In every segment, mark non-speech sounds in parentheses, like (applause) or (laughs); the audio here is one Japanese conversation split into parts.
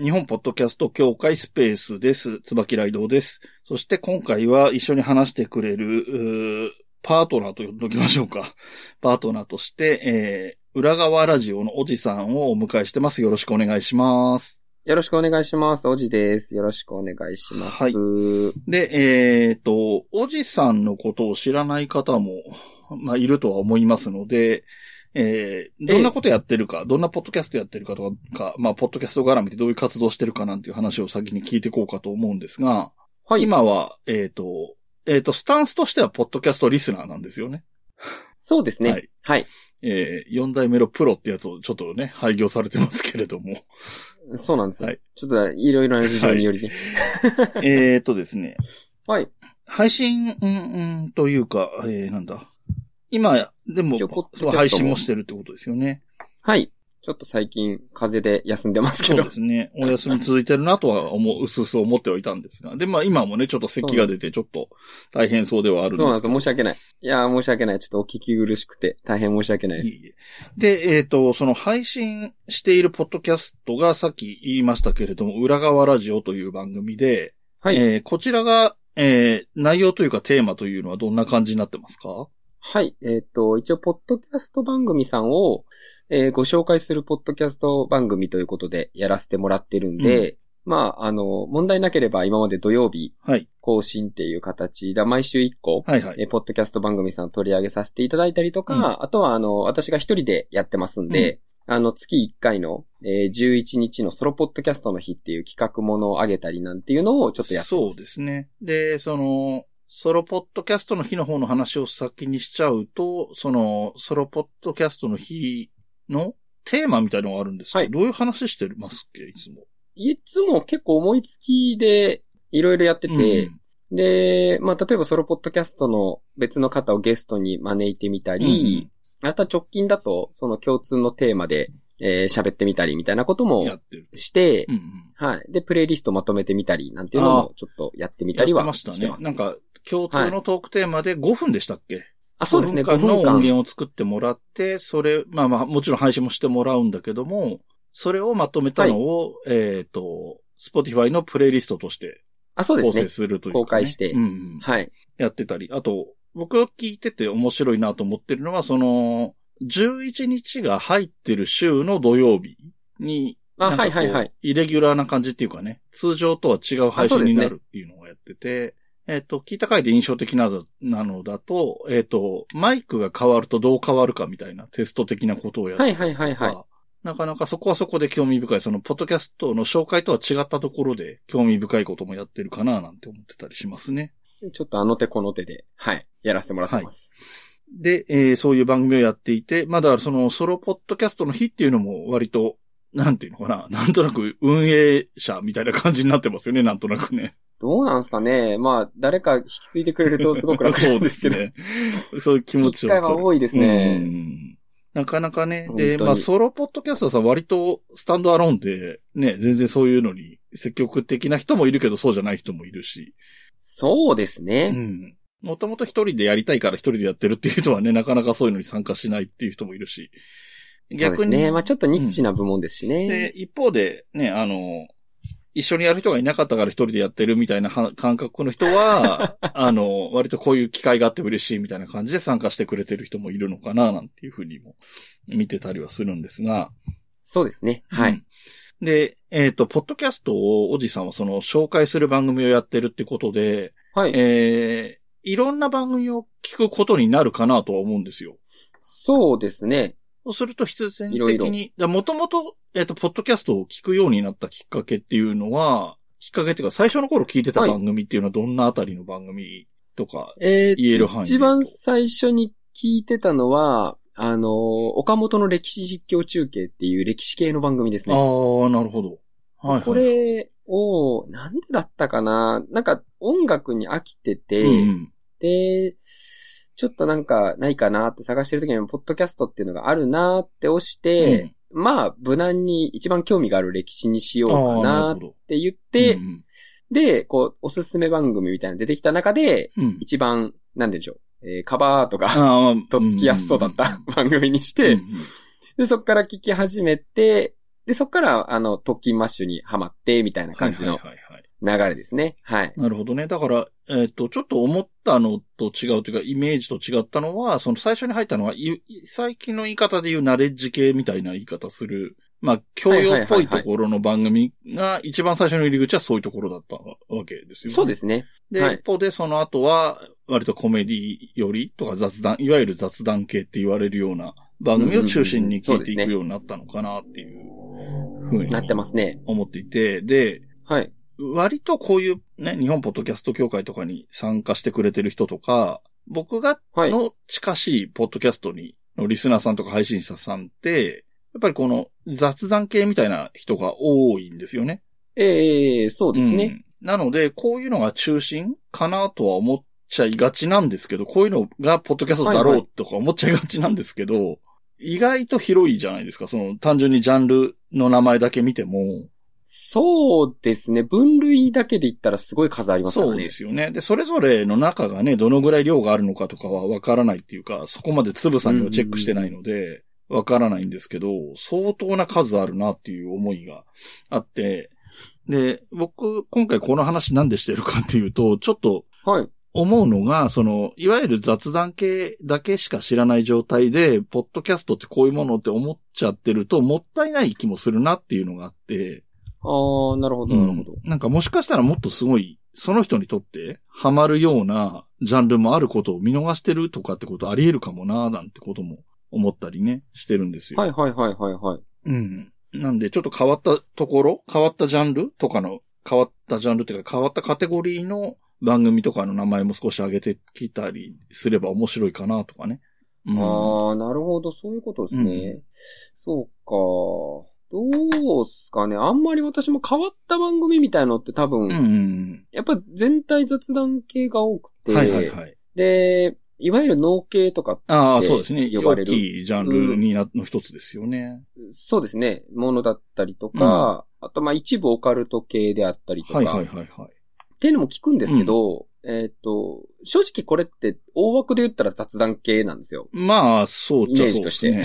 日本ポッドキャスト協会スペースです。椿ライドウです。そして今回は一緒に話してくれる、パートナーと呼んどきましょうか。(laughs) パートナーとして、えー、裏側ラジオのおじさんをお迎えしてます。よろしくお願いします。よろしくお願いします。おじです。よろしくお願いします。はいで、えーと、おじさんのことを知らない方も、まあ、いるとは思いますので、えー、どんなことやってるか、どんなポッドキャストやってるかとか、まあ、ポッドキャスト絡みでどういう活動してるかなんていう話を先に聞いていこうかと思うんですが、はい。今は、えっ、と、えっ、と、スタンスとしては、ポッドキャストリスナーなんですよね。そうですね。ははいい。えー、4代目のプロってやつをちょっとね、廃業されてますけれども。そうなんですよ。はいちょっといろいろな事情によりね。えっとですね、(laughs) はい。配信、うん、うん、というか、えー、なんだ。今、でも配信もしてるってことですよね。はい。ちょっと最近、風邪で休んでますけどそうで。すね。お休み続いてるなとは思う、うすうす思ってはいたんですが。で、まあ今もね、ちょっと咳が出て、ちょっと大変そうではあるんです。そうなんですよ。申し訳ない。いやー、申し訳ない。ちょっとお聞き苦しくて、大変申し訳ないです。いえいえで、えっ、と、その配信しているポッドキャストがさっき言いましたけれども、裏側ラジオという番組で、はい。えーこちらが、えー内容というかテーマというのはどんな感じになってますか？はい。えっ、と、一応、ポッドキャスト番組さんを、えーご紹介するポッドキャスト番組ということでやらせてもらってるんで、まあ、あの、問題なければ今まで土曜日はい。更新っていう形で、毎週1個、はいはい。えーポッドキャスト番組さん取り上げさせていただいたりとか、うんあとは、あの、私が一人でやってますんで、あの、月1回の、えー11日のソロポッドキャストの日っていう企画ものを上げたりなんていうのをちょっとやってます。そうですね。で、その、ソロポッドキャストの日の方の話を先にしちゃうと、その、ソロポッドキャストの日のテーマみたいなのがあるんですけど、はい。どういう話してますっけいつも？いつも結構思いつきでいろいろやってて、うん。で、まあ、例えばソロポッドキャストの別の方をゲストに招いてみたり、あとは直近だと、その共通のテーマで、えー喋ってみたりみたいなこともやってる。して、うんうんはい。で、プレイリストまとめてみたりなんていうのもちょっとやってみたりはやってましたしてます。。ねなんか、共通のトークテーマで5分でしたっけ、あ、そうですね、5 5分間の。音源を作ってもらって、それ、まあまあ、もちろん配信もしてもらうんだけども、それをまとめたのを、えっ、と、Spotify のプレイリストとしてあ、そうですね構成。するというか、ね。公開してうんうんはい。やってたり。あと、僕が聞いてて面白いなと思ってるのは、その、11日が入ってる週の土曜日に、あ、はいはいはい。イレギュラーな感じっていうかね、通常とは違う配信になるっていうのをやってて、えっ、と、聞いた回で印象的なのなのだと、えっ、と、マイクが変わるとどう変わるかみたいなテスト的なことをやってはいはいはいはい。なかなかそこはそこで興味深い、その、ポッドキャストの紹介とは違ったところで興味深いこともやってるかななんて思ってたりしますね。ちょっとあの手この手で、はい。やらせてもらってます。で、えーそういう番組をやっていて、まあだそのソロポッドキャストの日っていうのも割と、なんていうのかな、なんとなく運営者みたいな感じになってますよね、なんとなくね。どうなんですかねまあ、誰か引き継いでくれるとすごく楽なんですけど。そうですね。そういう気持ち機会は多いですねうんなかなかね。で、にまあ、ソロポッドキャスターさん割とスタンドアローンで、ね、全然そういうのに積極的な人もいるけど、そうじゃない人もいるし。そうですうね。ん。もともと一人でやりたいから一人でやってるっていう人はね、なかなかそういうのに参加しないっていう人もいるし。そうですね。まあちょっとニッチな部門ですしね。で、一方で、ね、あの、一緒にやる人がいなかったから一人でやってるみたいなは感覚の人は、(laughs) あの、割とこういう機会があって嬉しいみたいな感じで参加してくれてる人もいるのかな、なんていうふうにも見てたりはするんですが。そうですね。はい。うんで、えっ、と、ポッドキャストをおじさんはその紹介する番組をやってるってことで、はい。えー、いろんな番組を聞くことになるかなとは思うんですよ。そうですね。そうすると必然的に、もともと、えっ、と、ポッドキャストを聞くようになったきっかけっていうのは、きっかけっていうか、最初の頃聞いてたはい番組っていうのはどんなあたりの番組とか、えー言える範囲で？一番最初に聞いてたのは、あのー、岡本の歴史実況中継っていう歴史系の番組ですああね。ー、なるほど。はい、はい。これを、なんでだったかな？なんか音楽に飽きてて、うんで、ちょっとなんかないかなって探してる時に、ポッドキャストっていうのがあるなって押して、まあ、無難に一番興味がある歴史にしようかななっ。て言って、うんで、こう、おすすめ番組みたいなの出てきた中で、うん、一番、なんでしょう、えーカバーとか、とっつきやすそうだった番組にして、で、そっから聞き始めて、で、そっから、あの、特勤マッシュにはまって、みたいなはい感じのはいはいはい。流れですね。はい。なるほどね。だから、えっ、と、ちょっと思ったのと違うというか、イメージと違ったのは、その最初に入ったのは、い最近の言い方で言うナレッジ系みたいな言い方する、まあ、教養っぽいところの番組が一番最初の入り口はそういうところだったわけですよね。そうですね。で、はい一方でその後は、割とコメディよりとか雑談、いわゆる雑談系って言われるような番組を中心に聞いていくようになったのかなっていうふうになってますね。思っていて、で、はい。割とこういうね、日本ポッドキャスト協会とかに参加してくれてる人とか、僕がはい。の近しいポッドキャストに、のリスナーさんとか配信者さんって、やっぱりこの雑談系みたいな人が多いんですよね。ええそうですね。うんなので、こういうのが中心かなとは思っちゃいがちなんですけど、こういうのがポッドキャストだろはいはうとか思っちゃいがちなんですけど、意外と広いじゃないですか。その単純にジャンルの名前だけ見ても。そうですね。分類だけで言ったらすごい数ありますからね。そうですよね。で、それぞれの中がね、どのぐらい量があるのかとかはわからないっていうか、そこまでつぶさにはチェックしてないので、わからないんですけど、相当な数あるなっていう思いがあって、で、僕、今回この話なんでしてるかっていうと、ちょっとはい。思うのが、その、いわゆる雑談系だけしか知らない状態で、ポッドキャストってこういうものって思っちゃってると、もったいない気もするなっていうのがあって、ああ、なるほど、なるほど。うんなんかもしかしたらもっとすごい、その人にとってハマるようなジャンルもあることを見逃してるとかってことあり得るかもななんてことも思ったりね、してるんですよ。はいはいはいはいはい。うん。なんでちょっと変わったところ、変わったジャンルとかの、変わったジャンルっていうか変わったカテゴリーの番組とかの名前も少し上げてきたりすれば面白いかなとかね。うんああ、なるほど、そういうことですね。うんそうか。どうすかね。あんまり私も変わった番組みたいのって多分、うんうんやっぱ全体雑談系が多くて、うん。はいはいはい。で、いわゆる脳系とかって、ああ、そうですね。呼ばれる大きいジャンルにな、の一つですよね。そうですね、ものだったりとか、あとまあ一部オカルト系であったりとか、はいはいはいはい。っていうのも聞くんですけど、えっ、と、正直これって大枠で言ったら雑談系なんですよ。まあ、そうっちゃそうですね。イメ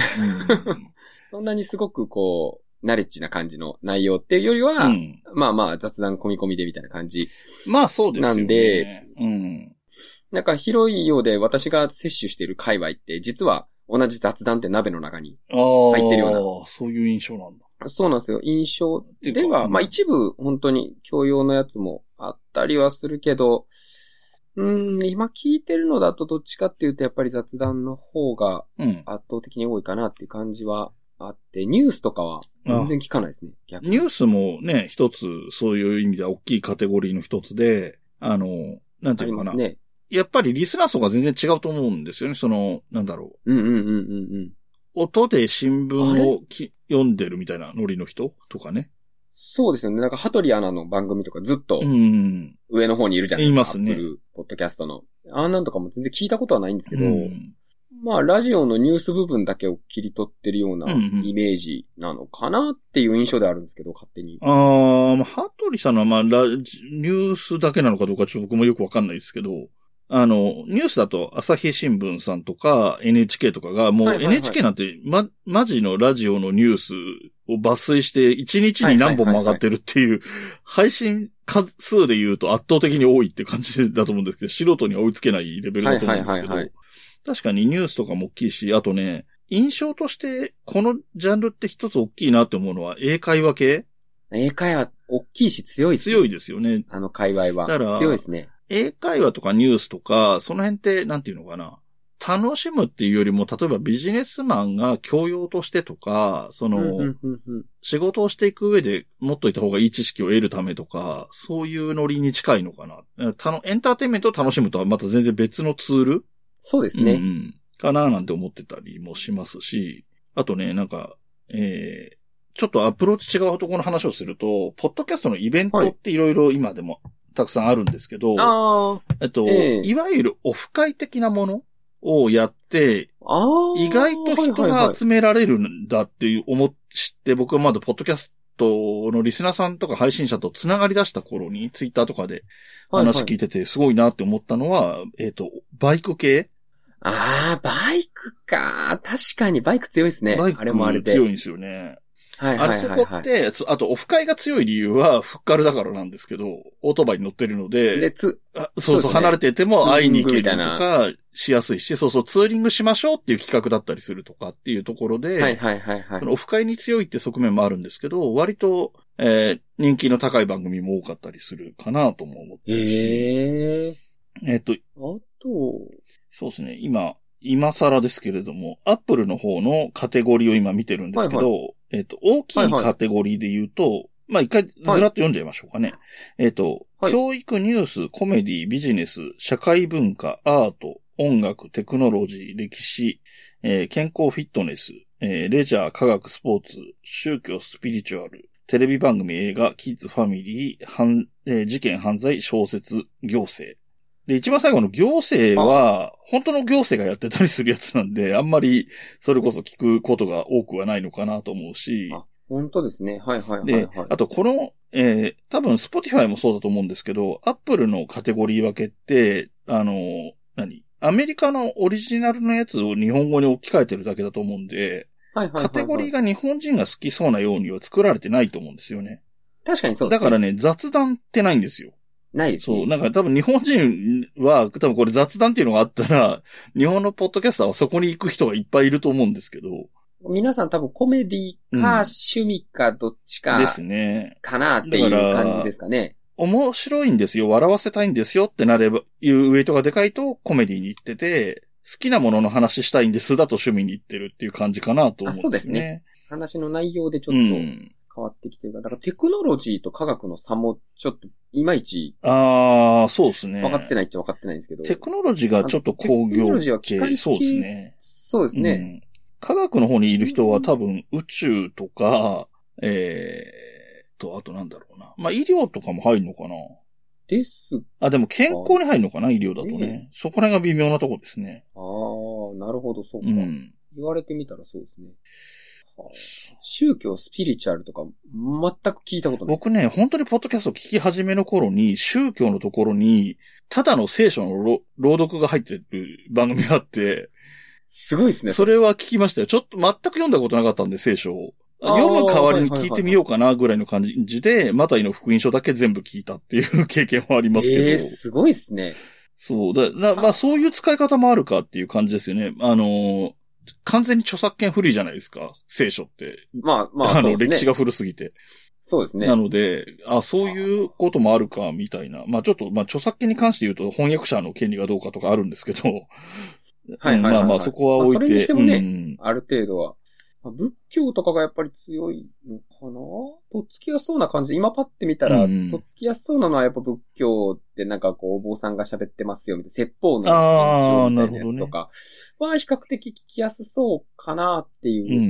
(laughs) そんなにすごくこう、ナレッジな感じの内容っていうよりは、うんうんまあまあ雑談込み込みでみたいな感じ。まあ、そうですよね。なんで、うん。なんか広いようで私が摂取している界隈って実は同じ雑談って鍋の中に。ああ、入ってるようなそういう印象なんだ。そうなんですよ。印象ていうかでは、うんまあ一部本当に教養のやつもあったりはするけど、うーん、今聞いてるのだとどっちかっていうとやっぱり雑談の方がうん。圧倒的に多いかなっていう感じはあって、ニュースとかは全然聞かないですね。逆にニュースもね、一つ、そういう意味では大きいカテゴリーの一つで、あの、なんてあいうのかな。ね。やっぱりリスナー層が全然違うと思うんですよね。その、なんだろう。うんうんうんうんうん。音で新聞をき読んでるみたいなノリの人とかね。そうですよね。なんか、羽鳥アナの番組とかずっとうん。上の方にいるじゃないですか。いますねポッドキャストの。あんなんとかも全然聞いたことはないんですけど、うんまあ、ラジオのニュース部分だけを切り取ってるようなイメージなのかなっていう印象であるんですけど、勝手に。ああ、まあ、ハトリさんのは、まあ、ラジニュースだけなのかどうかちょっと僕もよくわかんないですけど、あの、ニュースだと朝日新聞さんとか NHK とかが、もう NHK なんて、ま、マジのラジオのニュースを抜粋して1日に何本も上がってるっていう、配信数数で言うと圧倒的に多いって感じだと思うんですけど、素人には追いつけないレベルだと思うんですけど。はいはいはいはい、確かにニュースとかも大きいし、あとね、印象として、このジャンルって一つ大きいなって思うのは、英会話系？英会話、大きいし強いです強いでですよね。あの界隈は。だから強いですね。英会話とかニュースとか、その辺って、なんていうのかな？楽しむっていうよりも、例えばビジネスマンが教養としてとか、その、仕事をしていく上で持っといた方がいい知識を得るためとか、そういうノリに近いのかな。たのエンターテインメントを楽しむとはまた全然別のツールそうですね。うんうん。かななんて思ってたりもしますし、あとね、なんか、えー、ちょっとアプローチ違うところの話をすると、ポッドキャストのイベントっていろいろ今でもたくさんあるんですけど、あえっと、ええ。いわゆるオフ会的なものをやって。意外と人はいはいはいが集められるんだっていう思って、僕はまだポッドキャストのリスナーさんとか配信者と繋がり出した頃に、ツイッターとかで話聞いててすごいなって思ったのは、えっと、バイク系ああ、バイクか。確かにバイク強いですね。バイクあれもあれで。強いんですよね。はいあれそはいはい、はい。こって、そあとオフ会が強い理由はフッカルだからなんですけど、オートバイに乗ってるので、で、つ、あそうそう、ね離れてても会いに行けるとかしやすいし、そうそう、ツーリングしましょうっていう企画だったりするとかっていうところで、はいはいはいはいそ。のオフ会に強いって側面もあるんですけど、割と、えー人気の高い番組も多かったりするかなとも思ってるし、へえ。えっと、あと、そうですね、今、今更ですけれども、アップルの方のカテゴリーを今見てるんですけど、はえっと、大きいはいはい。カテゴリーで言うと、まあ一回ずらっと読んじゃいましょうかね。えっと、はい。教育、ニュース、コメディ、ビジネス、社会文化、アート、音楽、テクノロジー、歴史、えー健康フィットネス、えーレジャー、科学、スポーツ、宗教、スピリチュアル、テレビ番組、映画、キッズ、ファミリー、犯えー事件、犯罪、小説、行政。で、一番最後の行政は、本当の行政がやってたりするやつなんで、あんまり、それこそ聞くことが多くはないのかなと思うし、あ本当ですね。はいはいはいではい。、あとこの、えー多分 Spotify もそうだと思うんですけど、Apple のカテゴリー分けって、あの、何？アメリカのオリジナルのやつを日本語に置き換えてるだけだと思うんで、はいはいはいはいカテゴリーが日本人が好きそうなようには作られてないと思うんですよね。確かにそうですね。だからね、雑談ってないんですよ。ないですね。そう。なんか多分日本人は、多分これ雑談っていうのがあったら、(laughs) 日本のポッドキャスターはそこに行く人がいっぱいいると思うんですけど。皆さん多分コメディうんか趣味かどっちかですね。かなっていう感じですかね。面白いんですよ、笑わせたいんですよってなれば、いうウェイトがでかいとコメディに行ってて、好きなものの話したいんですだと趣味に行ってるっていう感じかなと思うんですよね。話の内容でちょうっとん。変わってきてるから、だからテクノロジーと科学の差もちょっといまいちああ、そうですね。分かってないっちゃ分かってないんですけど。テクノロジーがちょっと工テクノ業ロジーは機械系、系そうですね。そうですね。うん。科学の方にいる人は多分宇宙とか、えー、と、あとなんだろうな。まあ、医療とかも入るのかなです。あ、でも健康に入るのかな医療だとうんね。そこら辺が微妙なとこですね。ああ、なるほど、そうか。うん。言われてみたらそうですね。はあ宗教、スピリチュアルとか、全く聞いたことない。僕ね、本当にポッドキャストを聞き始めの頃に、宗教のところに、ただの聖書のろ朗読が入ってる番組があって、すごいですね。それは聞きましたよ。ちょっと全く読んだことなかったんで、聖書を。読む代わりに聞いてみようかなぐらいの感じで、マタイの福音書だけ全部聞いたっていう経験はありますけど。ええすごいですね。そう。だなまあそういう使い方もあるかっていう感じですよね。あのー完全に著作権フリーじゃないですか。聖書って。まあまあ、あの、歴史が古すぎて。そうですねな。ので、あ、そういうこともあるか、みたいな。まあちょっと、まあ著作権に関して言うと翻訳者の権利がどうかとかあるんですけど。はいはいはいはいうんまあまあそこは置いて。まあそれにしてもねうんある程度は。まあ仏教とかがやっぱり強いのかな？とっつきやすそうな感じ。今パッて見たら、うんとっつきやすそうなのはやっぱ仏教ってなんかこう、お坊さんが喋ってますよみたいな、説法の延長みたいなやつとかは比較的聞きやすそうかなってうんうんいうう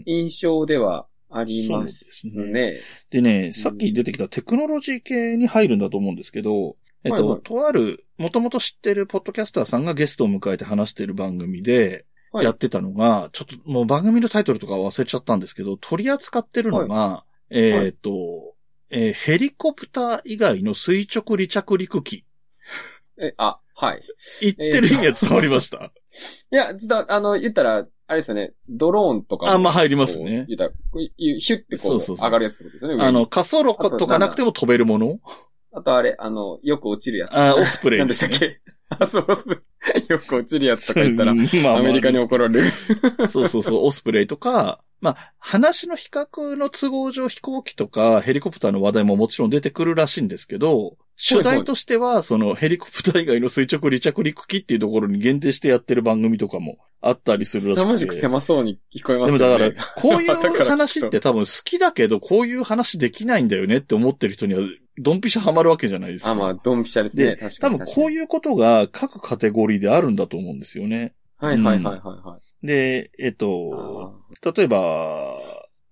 ん。印象ではありますそうね。でね、さっき出てきたテクノロジー系に入るんだと思うんですけど、えっと、はいはいとある、もともと知ってるポッドキャスターさんがゲストを迎えて話している番組で、はいやってたのが、ちょっともう番組のタイトルとか忘れちゃったんですけど、取り扱ってるのが、えっと、えーヘリコプター以外の垂直離着陸機。え、あ、はい。言ってる意味は伝わりました？いや、ずっと、あの、言ったら、あれですよね、ドローンとかも。あまあ入りますね言ったら、ヒュッてこう、そうそうそう上がるやつですよね。あの、滑走路とかなくても飛べるもの？あとあれ、あの、よく落ちるやつ。あ、オスプレイ (laughs) 何でで。したっけ？あ、そうそう。よく落ちるやつとか言ったら、うんまあまあアメリカに怒られる。そうそうそう、オスプレイとか、まあ、話の比較の都合上飛行機とかヘリコプターの話題ももちろん出てくるらしいんですけど、主題としては、そのヘリコプター以外の垂直離着陸機っていうところに限定してやってる番組とかもあったりするらし凄まじく。狭そうに聞こえまですもだけどね。から、(laughs) こういう話って多分好きだけど、こういう話できないんだよねって思ってる人には、ドンピシャハマるわけじゃないですか。あ、まあ、ドンピシャですでね。確多。分こうう。いうことが各カテゴリーであるんだと思うんですよね。はいはいはいはいはい。で、えっと、あ例えば、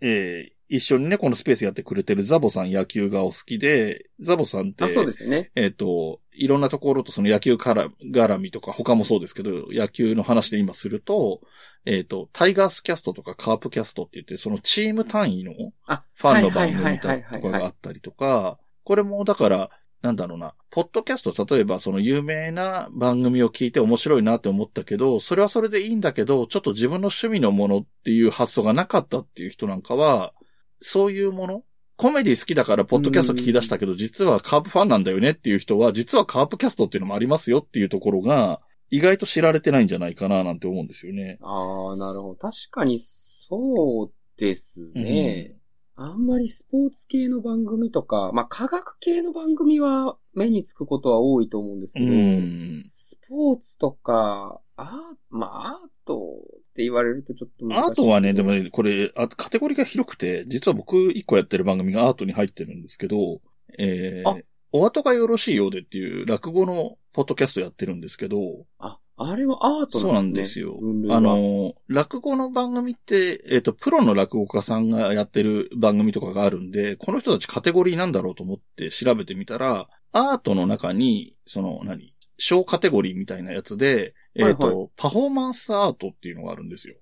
えー一緒にね、このスペースやってくれてるザボさん野球がお好きで、ザボさんって、そうですよね。えっ、と、いろんなところとその野球から絡みとか、他もそうですけど、野球の話で今すると、えっ、と、タイガースキャストとかカープキャストって言って、そのチーム単位のあ、ファンの番組はいとかがあったりとか、これもだから、なんだろうな、ポッドキャスト、例えばその有名な番組を聞いて面白いなって思ったけど、それはそれでいいんだけど、ちょっと自分の趣味のものっていう発想がなかったっていう人なんかは、そういうもの？コメディ好きだからポッドキャスト聞き出したけど、実はカープファンなんだよねっていう人は、実はカープキャストっていうのもありますよっていうところが、意外と知られてないんじゃないかななんて思うんですよね。ああ、なるほど。確かにそうですね。あんまりスポーツ系の番組とか、まあ科学系の番組は目につくことは多いと思うんですけど、うん。スポーツとか、あまあアートって言われるとちょっと難しい。アートはね、でもね、これ、あカテゴリーが広くて、実は僕一個やってる番組がアートに入ってるんですけど、えあー、お後がよろしいようでっていう落語のポッドキャストやってるんですけど、あ、あれはアートそうなんですすよあの、落語の番組って、えっ、と、プロの落語家さんがやってる番組とかがあるんで、この人たちカテゴリーなんだろうと思って調べてみたら、アートの中に、その、何小カテゴリーみたいなやつで、えっ、と、はいパフォーマンスアートっていうのがあるんですよ。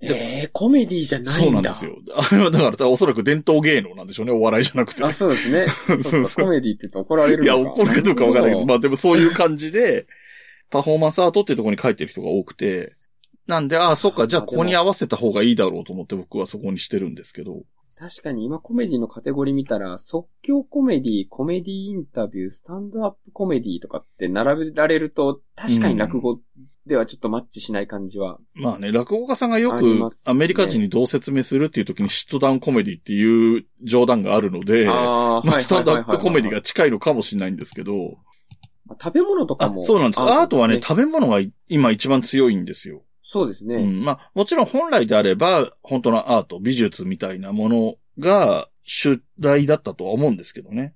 えー、コメディじゃないんだ。そうなんですよ。あれはだから、おそらく伝統芸能なんでしょうね、お笑いじゃなくて。あ、そうですね。(laughs) そうそうコメディって言うと怒られるいや、のか怒るかどうかわからないけど、まあ、あでもそういう感じで、パフォーマンスアートっていうところに書いてる人が多くて、なんで、ああ、そっか、じゃあここに合わせた方がいいだろうと思って僕はそこにしてるんですけど。確かに今コメディのカテゴリー見たら、即興コメディ、コメディインタビュー、スタンドアップコメディとかって並べられると、確かに落語ではちょっとマッチしない感じは。まあね、落語家さんがよくアメリカ人にどう説明するっていう時にシットダウンコメディっていう冗談があるので、あまあ、スタンドアップコメディが近いのかもしれないんですけど、食べ物とかあも。、そうなんです。アートはね、ね食べ物が今一番強いんですよ。そうですね。うん。まあ、もちろん本来であれば、本当のアート、美術みたいなものが主題だったとは思うんですけどね。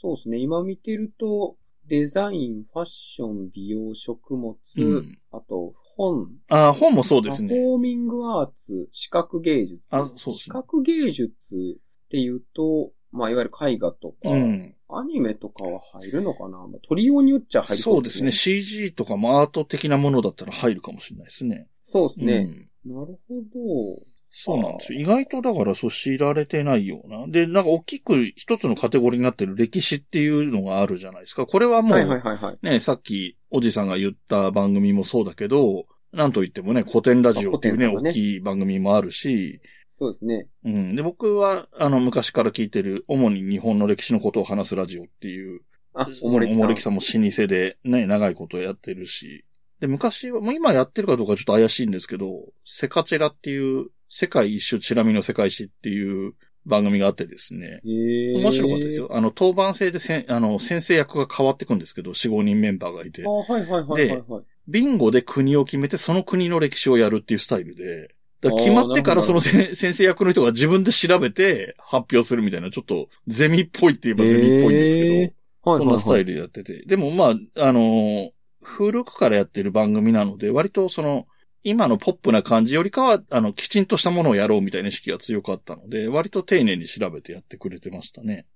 そうですね。今見てると、デザイン、ファッション、美容、食物、うん。あと本、あ本もそうですね。パフォーミングアーツ、視覚芸術。あそうですね視覚芸術っていうと、まあ、いわゆる絵画とか、うん。アニメとかは入るのかな、まあ、取りようによっちゃ入るそうですね。。CG とかもアート的なものだったら入るかもしれないですね。そうですね。うん。なるほど。そうなんですよ。意外とだからそう知られてないような。で、なんか大きく一つのカテゴリーになってる歴史っていうのがあるじゃないですか。これはもう、はいはいはいはい。ね、さっきおじさんが言った番組もそうだけど、なんといってもね、古典ラジオっていうね、ね大きい番組もあるし、そうですね。うん。で、僕は、あの、昔から聞いてる、主に日本の歴史のことを話すラジオっていう、あ、おもれきさん。おもれきさんも老舗でね、長いことやってるし。で、昔は、もう今やってるかどうかちょっと怪しいんですけど、セカチェラっていう、世界一周チラミの世界史っていう番組があってですね。面白かったですよ。。あの、当番制でせん、あの、先生役が変わっていくんですけど、4、5人メンバーがいてあ、。はいはいはいはいはい。ビンゴで国を決めて、その国の歴史をやるっていうスタイルで、だ決まってからそのせ先生役の人が自分で調べて発表するみたいな、ちょっとゼミっぽいって言えばゼミっぽいんですけど、へーはいそんなスタイル。ルでやってて。でもまあ、あのー古くからやってる番組なので、割とその、今のポップな感じよりかは、あの、きちんとしたものをやろうみたいな意識が強かったので、割と丁寧に調べてやってくれてましたね。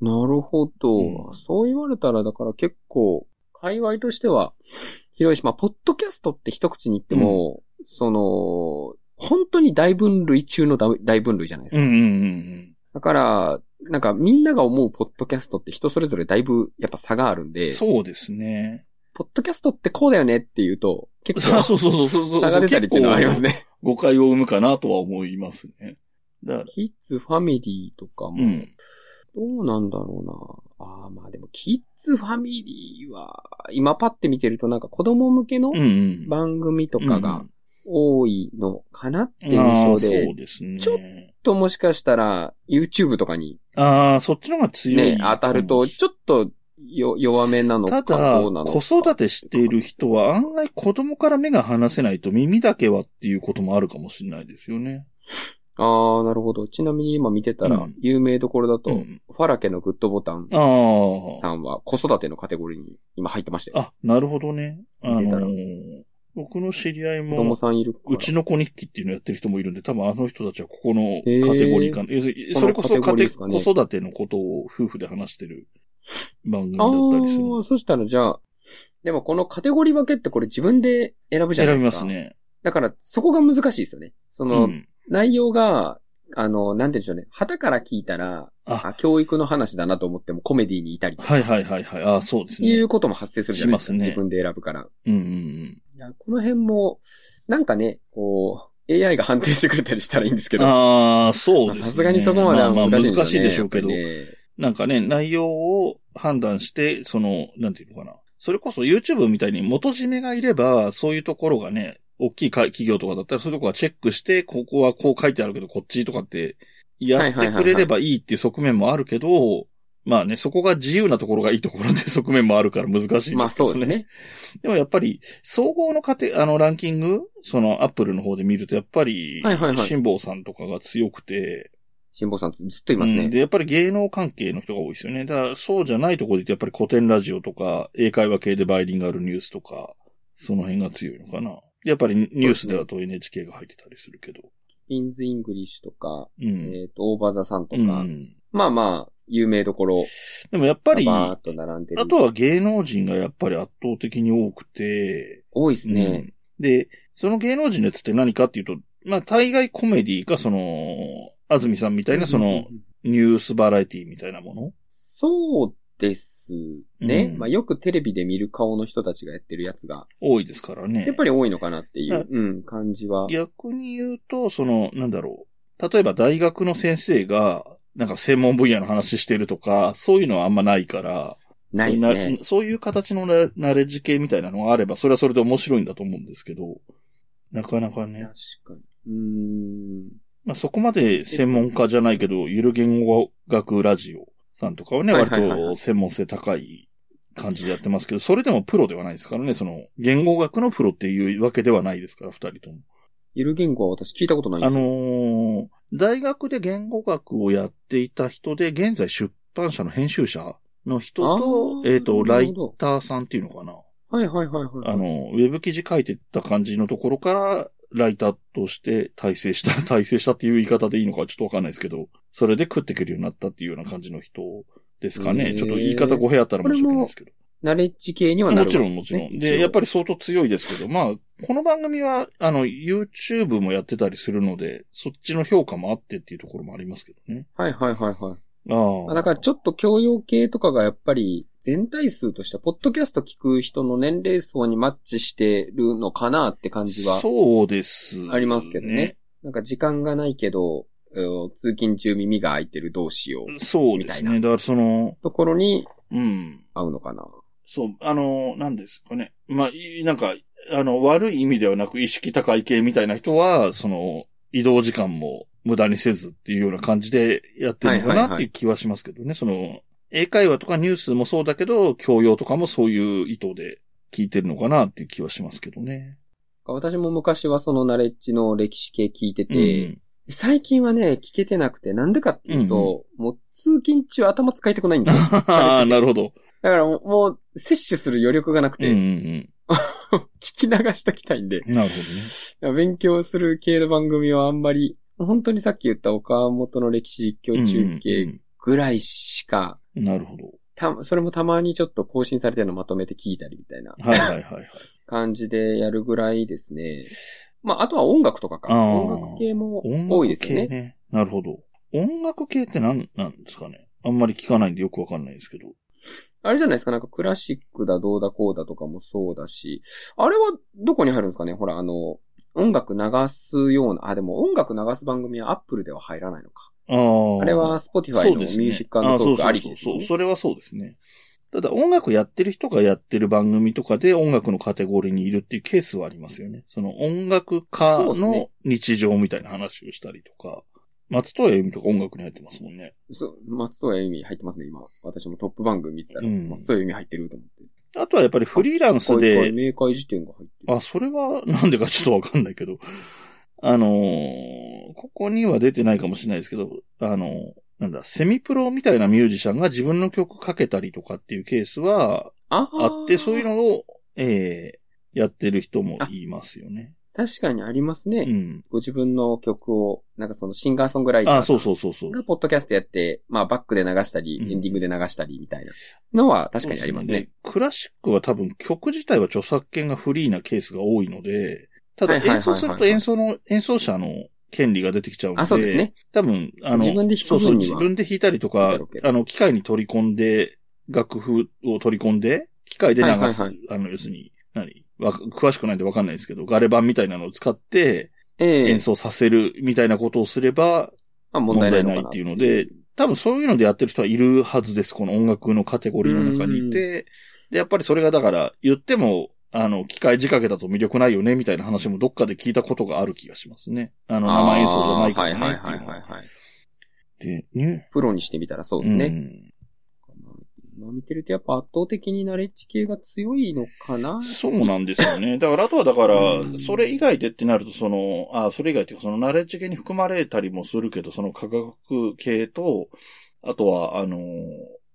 なるほど、うんそう言われたら、だから結構、界隈としては広いし、まあ、ポッドキャストって一口に言っても、その、本当に大分類中の大大分類じゃないですか。うんうんうんだから、なんかみんなが思うポッドキャストって人それぞれだいぶやっぱ差があるんうん。で、そうですね。ポッドキャストってこうだよねっていうと、結構 (laughs) そうそうそうそうそう。(laughs) 差が出たりっていうのはありますね。誤解を生むかなとは思いますね。だから、キッズファミリーとかも、うん。どうなんだろうな。ああ、まあでも、キッズファミリーは、今パッて見てるとなんか子供向けの。番組とかが多いのかなっていうあ印象ーで、そうですね。ちょっともしかしたら YouTube とかにああ、そっちの方が強いね、当たると、ちょっとよ弱めなのかどうなのか。子育てしている人は案外子供から目が離せないと耳だけはっていうこともあるかもしれないですよね。ああ、なるほど。ちなみに今見てたらうん、有名どころだと、うんファラケのグッドボタンあさんは子育てのカテゴリーに今入ってましたよ。あ。あ、なるほどね。あのー僕の知り合い子供も、さんいるから。うちの子日記っていうのやってる人もいるんで、多分あの人たちはここのカテゴリーかな。要するにそれこそ家ですかね庭、子育てのことを夫婦で話してる番組だあったりする。あ、そしたらじゃあ、でもこのカテゴリー分けってこれ自分で選ぶじゃない選びですか。ます。ね。だからそこが難しいですよね。そうの、ん。内容が、あの、なんて言うんでしょうね。旗から聞いたら、あ、あ、教育の話だなと思ってもコメディにいたりとか、はいはいはいはい。あそうですね。いうことも発生するじゃないですか。しますね自分で選ぶから。うんうんうん。いや、この辺も、なんかね、こう、AI が判定してくれたりしたらいいんですけど。ああ、そうですね。さすがにそこまではまあまあ難しいんですよね。難しいでしょうけど、ねなんかね、内容を判断して、その、なんていうのかな。それこそ YouTube みたいに元締めがいれば、そういうところがね、大きいか企業とかだったら、そういうところがチェックして、ここはこう書いてあるけど、こっちとかって、やってくれればいいっていう側面もあるけど、まあね、そこが自由なところがいいところっていう (laughs) 側面もあるから難しいですけどね。まあそうですね。でもやっぱり、総合の過程、あの、ランキング、その、アップルの方で見ると、やっぱり、はいはいはい辛坊さんとかが強くて、辛坊さんずっといますね。うんで、やっぱり芸能関係の人が多いですよね。だから、そうじゃないところで言やっぱり古典ラジオとか、英会話系でバイリンガルニュースとか、その辺が強いのかな。やっぱりニュースでだと NHK が入ってたりするけど。インズ・イングリッシュとか、うん。えっ、と、 OVER THE SUN とか、うん。まあまあ、有名どころでもやっぱり。あとは芸能人がやっぱり圧倒的に多くて、多いですね。うんで、その芸能人のやつって何かっていうと、まあ、大概コメディか、その、安住さんみたいな、その、ニュースバラエティみたいなものそうですね。うんまあよくテレビで見る顔の人たちがやってるやつが、多いですからね。やっぱり多いのかなっていう、うん、感じは。逆に言うと、その、なんだろう。例えば大学の先生が、なんか専門分野の話してるとか、そういうのはあんまないから、ないですそうねな。そういう形のナナレッジ系みたいなのがあれば、それはそれで面白いんだと思うんですけど、なかなかね確、かに。うーん。まあ、そこまで専門家じゃないけど、ゆる言語学ラジオさんとかはね、割と専門性高い感じでやってますけど、それでもプロではないですからね、その、言語学のプロっていうわけではないですから、二人とも。ゆる言語は私聞いたことないあの。ー大学で言語学をやっていた人で、現在出版社の編集者の人と、えっ、と、ライターさんっていうのかな。はいはいはいはい。あの、ウェブ記事書いてた感じのところから、ライターとして体制した、体制したっていう言い方でいいのかちょっとわかんないですけど、それで食っていけるようになったっていうような感じの人ですかへね。ーちょっと言い方語弊あったら申し訳ないですけど。ナレッジ系にはなるもちろんもちろん。で、やっぱり相当強いですけど、まあ、この番組は、あの、YouTube もやってたりするので、そっちの評価もあってっていうところもありますけどね。はいはいはいはい。ああ。だからちょっと教養系とかがやっぱり全体数としては、ポッドキャスト聞く人の年齢層にマッチしてるのかなって感じはそうです、ありますけどね。。なんか時間がないけど、えー通勤中耳が開いてるどうしよう。そうですね。だからその、ところにうん。合うのかな。そう、あの、なんですかね。まあ、いなんか、あの、悪い意味ではなく意識高い系みたいな人は、その、移動時間も無駄にせずっていうような感じでやってるのかはいはいはいなっていう気はしますけどね。その、英会話とかニュースもそうだけど、教養とかもそういう意図で聞いてるのかなっていう気はしますけどね。私も昔はそのナレッジの歴史系聞いてうて、ん。最近はね、聞けてなくて、なんでかっていうと、もう通勤中頭使いたくないんですよ。(laughs) ああ、なるほど。だからもう摂取する余力がなくて、うんうん聞き流しときたいんで、うん。なるほ勉強する系の番組はあんまり、本当にさっき言った岡本の歴史実どね。況中うんうん継ぐらいしか、うんなるほど。た、それもたまにちょっと更新されてるのまとめて聞いたりみたいなはいはいはいはい。感じでやるぐらいですね。まあ、あとは音楽とかか。音楽系も音多いですよね。ね。なるほど。音楽系って何なんですかねあんまり聞かないんでよくわかんないですけど。あれじゃないですか、なんかクラシックだどうだこうだとかもそうだし、あれはどこに入るんですかねほら、あの、音楽流すような、あ、でも音楽流す番組はアップルでは入らないのか。ああ。あれは Spotify のミュージックトークありそうですよね。そうそうそう。それはそうですね。ただ音楽やってる人がやってる番組とかで音楽のカテゴリーにいるっていうケースはありますよね。その音楽家の日常みたいな話をしたりとか。松任谷由実とか音楽に入ってますもんね。そう、松任谷由実入ってますね、今。私もトップ番組見てたら、うん松任谷由実入ってると思って。あとはやっぱりフリーランスで、明快辞典が入ってる。あ、それはなんでかちょっとわかんないけど、あのーここには出てないかもしれないですけど、あのーなんだ、セミプロみたいなミュージシャンが自分の曲かけたりとかっていうケースはああって、そういうの。のを、えーやってる人もいますよね。確かにありますね。うん。ご自分の曲を、なんかそのシンガーソングライターあ、そうさそうそうそう。んがポッドキャストやって、まあバックで流したり、うんエンディングで流したりみたいなのは確かにありますね。でクラシックは多分曲自体は著作権がフリーなケースが多いので、ただ演奏すると演奏の、演奏者の権利が出てきちゃうので、あ、そうですね。多分、あの、自分で弾そうそう。自分で弾いたりとかあの、機械に取り込んで、楽譜を取り込んで、機械で流す、はいはいはいあの、要するに、何？わ詳しくないんでわかんないですけど、ガレ版みたいなのを使って、ええ演奏させるみたいなことをすればまあ問問題ないっていうので、多分そういうのでやってる人はいるはずです。この音楽のカテゴリーの中にいて。で、やっぱりそれがだから言っても、あの、機械仕掛けだと魅力ないよね、みたいな話もどっかで聞いたことがある気がしますね。あの、生演奏じゃないからね。はいはいはいははいはい。で、ね。プロにしてみたらそうですね。うん今見てるとやっぱ圧倒的にナレッジ系が強いのかなそうなんですよね。だから、あとはだからうん、それ以外でってなると、その、あ、それ以外っていうか、そのナレッジ系に含まれたりもするけど、その科学系と、あとは、あの、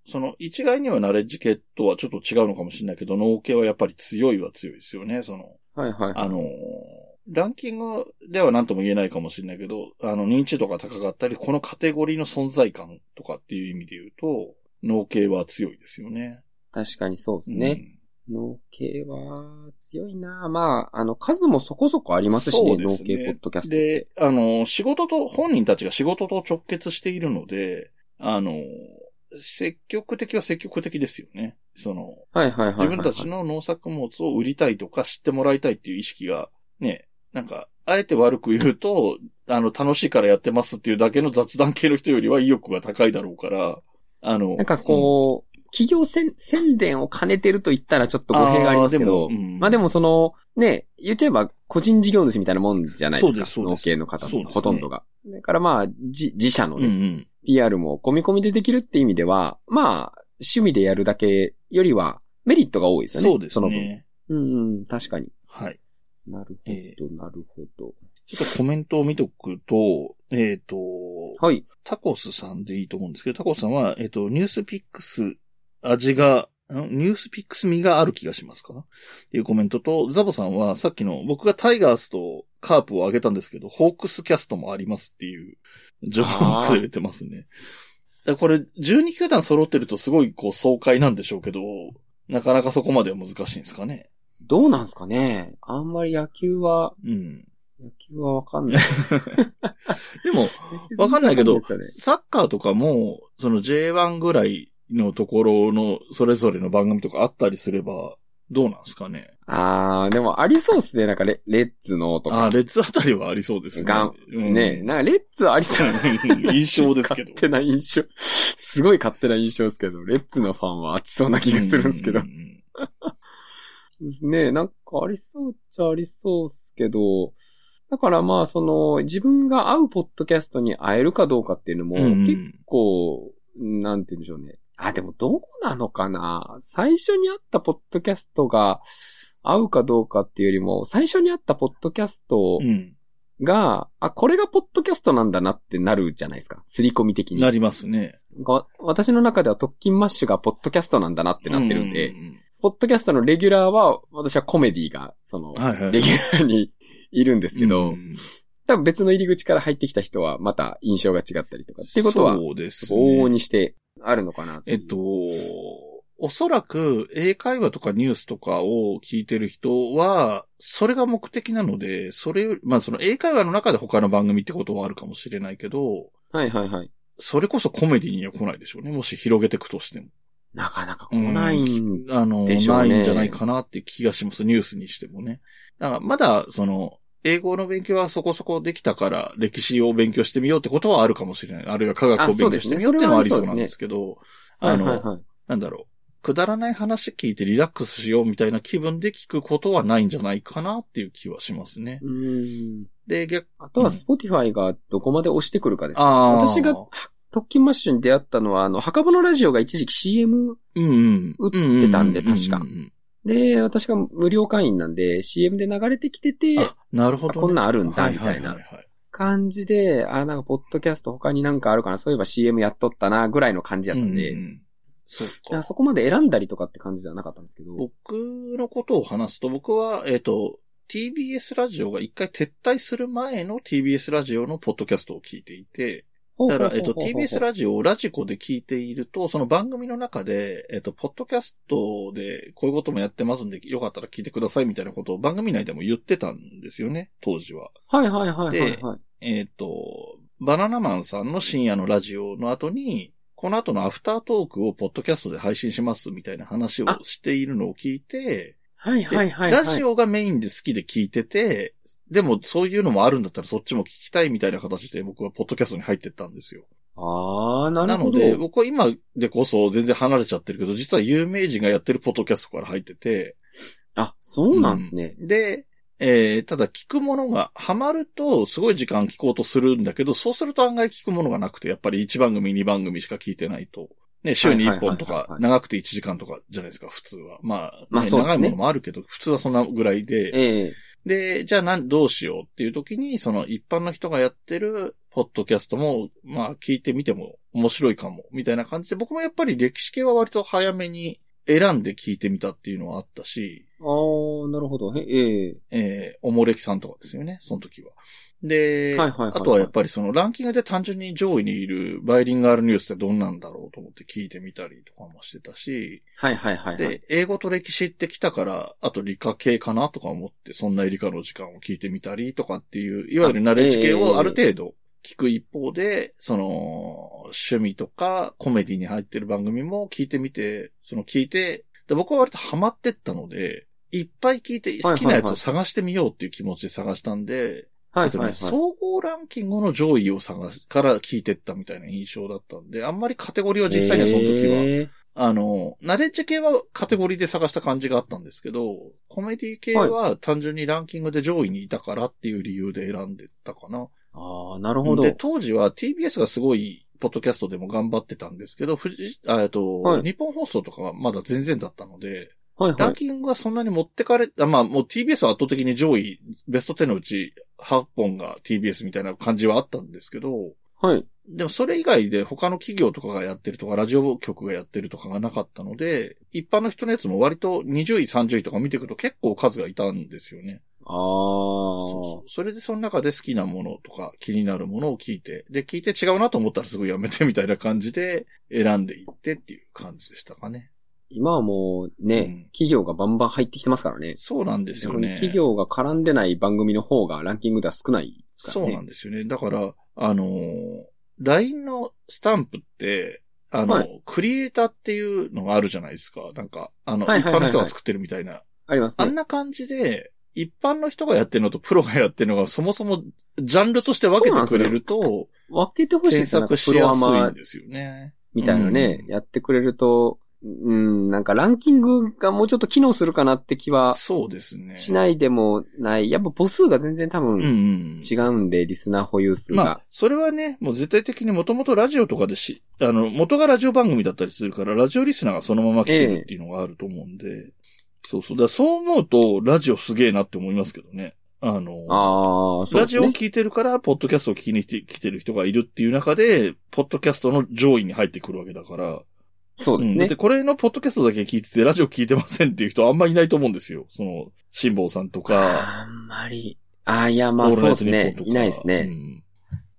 その一概にはナレッジ系とはちょっと違うのかもしれないけど、脳系はやっぱり強いは強いですよね。その、はいはいはい。あの、ランキングでは何とも言えないかもしれないけど、あの、認知度が高かったり、このカテゴリーの存在感とかっていう意味で言うと、脳系は強いですよね。確かにそうですね。脳系は強いなまあ、あの、数もそこそこありますしね、ね脳系ポッドキャスト。で、あの、仕事と、本人たちが仕事と直結しているので、あの、積極的は積極的ですよね。その、はいはいはいはい。自分たちの農作物を売りたいとか知ってもらいたいっていう意識が、ね、なんか、あえて悪く言うと、あの、楽しいからやってますっていうだけの雑談系の人よりは意欲が高いだろうから、あの、なんかこう、企業宣宣伝を兼ねてると言ったらちょっと語弊がありますけど、あうんまあでもその、ね、言っちゃえば個人事業主みたいなもんじゃないですか。そ農系の方もそうですねほとんどが。だからまあ、自自社のうんうね、ん。PR も込み込みでできるって意味では、まあ、趣味でやるだけよりはメリットが多いですよね。そうですのね。分。うんうん、確かに。はい。なるえほど、なるほど。ちょっとコメントを見とくと、えっ、と、はい。タコスさんでいいと思うんですけど、タコスさんは、えっ、と、ニュースピックス味が、ん？ニュースピックス味がある気がしますか？っていうコメントと、ザボさんはさっきの僕がタイガースとカープを挙げたんですけど、ホークスキャストもありますっていう情報をくれてますね。これ、12球団揃ってるとすごいこう爽快なんでしょうけど、なかなかそこまでは難しいんですかね？どうなんすかね？あんまり野球は、うん。野球はわかんない。(laughs) でも、わかんないけどサッカーとかも、その J1 ぐらいのところのそれぞれの番組とかあったりすれば、どうなんですかね？あー、でもありそうっすね。なんかレレッツのとか。あ、レッツあたりはありそうですね。ガンうんねなんかレッツありそう。(laughs) 印象ですけど勝。手な印象。すごい勝手な印象ですけど、レッツのファンは熱そうな気がするんですけどう。ん (laughs) ですね。なんかありそうっちゃありそうっすけど、だからまあその、自分が合うポッドキャストに会えるかどうかっていうのも、うん結構、なんて言うんでしょうね。あ、でもどうなのかな最初に会ったポッドキャストが合うかどうかっていうよりも、最初に会ったポッドキャストうん。が、あ、これがポッドキャストなんだなってなるじゃないですか。刷り込み的に。なりますね。が私の中では特勤マッシュがポッドキャストなんだなってなってるんで、ポッドキャストのレギュラーは、私はコメディが、その。レギュラーにいるんですけど、うん多分別の入り口から入ってきた人はまた印象が違ったりとかっていうことは、そうです往々ね。にしてあるのかなえっと、おそらく英会話とかニュースとかを聞いてる人は、それが目的なので、それまあその英会話の中で他の番組ってことはあるかもしれないけど、はいはいはい。それこそコメディには来ないでしょうね。もし広げていくとしても。なかなか来ないんでしょうね、あのないんじゃないかなって気がします。ニュースにしてもね。だからまだ、その、英語の勉強はそこそこできたから、歴史を勉強してみようってことはあるかもしれない。あるいは科学を勉強してみようっていうのはありそうなんですけど、あの、はいはいはい。なんだろう。くだらない話聞いてリラックスしようみたいな気分で聞くことはないんじゃないかなっていう気はしますね。うーん。で、逆、あとは、 Spotify がどこまで押してくるかですね。私が、特勤マッシュに出会ったのは、あの、墓場のラジオが一時期 CM うんうん。打ってたんで確かで、私が無料会員なんで CM で流れてきてて、あ、なるほど、ね。こんなんあるんだはみたいな。感じで、あ、なんか、ポッドキャスト他になんかあるかな、そういえば CM やっとったな、ぐらいの感じやったんで、うんうんそか。そこまで選んだりとかって感じではなかったんですけど、僕のことを話すと、僕は、えっ、と、TBS ラジオが一回撤退する前の TBS ラジオのポッドキャストを聞いていて、だから、えっと、TBS ラジオをラジコで聞いていると、その番組の中で、えっと、ポッドキャストでこういうこともやってますんで、よかったら聞いてくださいみたいなことを番組内でも言ってたんですよね、当時は。はいはいはいはい、はい。えっと、バナナマンさんの深夜のラジオの後に、この後のアフタートークをポッドキャストで配信しますみたいな話をしているのを聞いて、はいではいはい、はい。ラジオがメインで好きで聞いてて、でもそういうのもあるんだったらそっちも聞きたいみたいな形で僕はポッドキャストに入ってったんですよ。ああ、ななるほど。ので、僕は今でこそ全然離れちゃってるけど、実は有名人がやってるポッドキャストから入ってて、あ、そうなんですね。うんで、えー、ただ聞くものがハマるとすごい時間聞こうとするんだけど、そうすると案外聞くものがなくて、やっぱり1番組2番組しか聞いてないと。ね、週に1本とか長くて1時間とかじゃないですか、普通は。まあ、ねまあね長いものもあるけど、普通はそんなぐらいで。ええで、じゃあなん、どうしようっていう時に、その一般の人がやってるポッドキャストも、まあ聞いてみても面白いかも、みたいな感じで、僕もやっぱり歴史系は割と早めに選んで聞いてみたっていうのはあったし、ああ、なるほど。へえええー、おもれきさんとかですよね、その時は。で、はいはいはいはいあとはやっぱりそのランキングで単純に上位にいるバイリンガルニュースってどんなんだろうと思って聞いてみたりとかもしてたし、はいはいはいはい。で、英語と歴史ってきたから、あと理科系かなとか思って、そんな理科の時間を聞いてみたりとかっていう、いわゆるナレッジ系をある程度聞く一方で、その、趣味とかコメディに入ってる番組も聞いてみて、その聞いて、で僕は割とハマってったので、いっぱい聞いて好きなやつを探してみようっていう気持ちで探したんで、えっとね、はいはいはい。総合ランキングの上位を探すから聞いてったみたいな印象だったんで、あんまりカテゴリーは実際にはその時は、へえあの、ナレッジ系はカテゴリーで探した感じがあったんですけど、コメディ系は単純にランキングで上位にいたからっていう理由で選んでたかな。ああ、なるほど。で、当時は TBS がすごい、ポッドキャストでも頑張ってたんですけど、富士、あえっと、はい日本放送とかはまだ全然だったので、はいはい。ランキングがそんなに持ってかれ、あまあもう TBS は圧倒的に上位、ベスト10のうち8本が TBS みたいな感じはあったんですけど、はい。でもそれ以外で他の企業とかがやってるとか、ラジオ局がやってるとかがなかったので、一般の人のやつも割と20位、30位とか見ていくと結構数がいたんですよね。ああ。そうそうそれでその中で好きなものとか気になるものを聞いて、で、聞いて違うなと思ったらすぐやめてみたいな感じで選んでいってっていう感じでしたかね。今はもうね、うん企業がバンバン入ってきてますからね。そうなんですよね。企業が絡んでない番組の方がランキングでは少ないですからね。そうなんですよね。だから、あのー LINE のスタンプって、あの、はいクリエイターっていうのがあるじゃないですか。なんか、あの、はいはいはいはい一般の人が作ってるみたいな。ありますね。あんな感じで、一般の人がやってるのとプロがやってるのがそもそもジャンルとして分けてくれると、分けてほしい検ですよ。なんか索しやすいんですよね。みたいなね、うんやってくれると、うん、なんかランキングがもうちょっと機能するかなって気はそうですね。しないでもない。やっぱ母数が全然多うんう分ん。違うんで、リスナー保有数が。まあ、それはね、もう絶対的にもともとラジオとかでし、あの、元がラジオ番組だったりするから、ラジオリスナーがそのまま来てるっていうのがあると思うんで、そうそう。だそう思うと、ラジオすげえなって思いますけどね。あの、ああ、そうラ。ジオを聞いてるから、ポッドキャストを聞きに来てる人がいるっていう中で、ポッドキャストの上位に入ってくるわけだから。そうですねんだって。これのポッドキャストだけ聞いてて、ラジオ聞いてませんっていう人あんまいないと思うんですよ。その、辛坊さんとか。あんまり。ああ、いや、まあそうですねいないですね。うん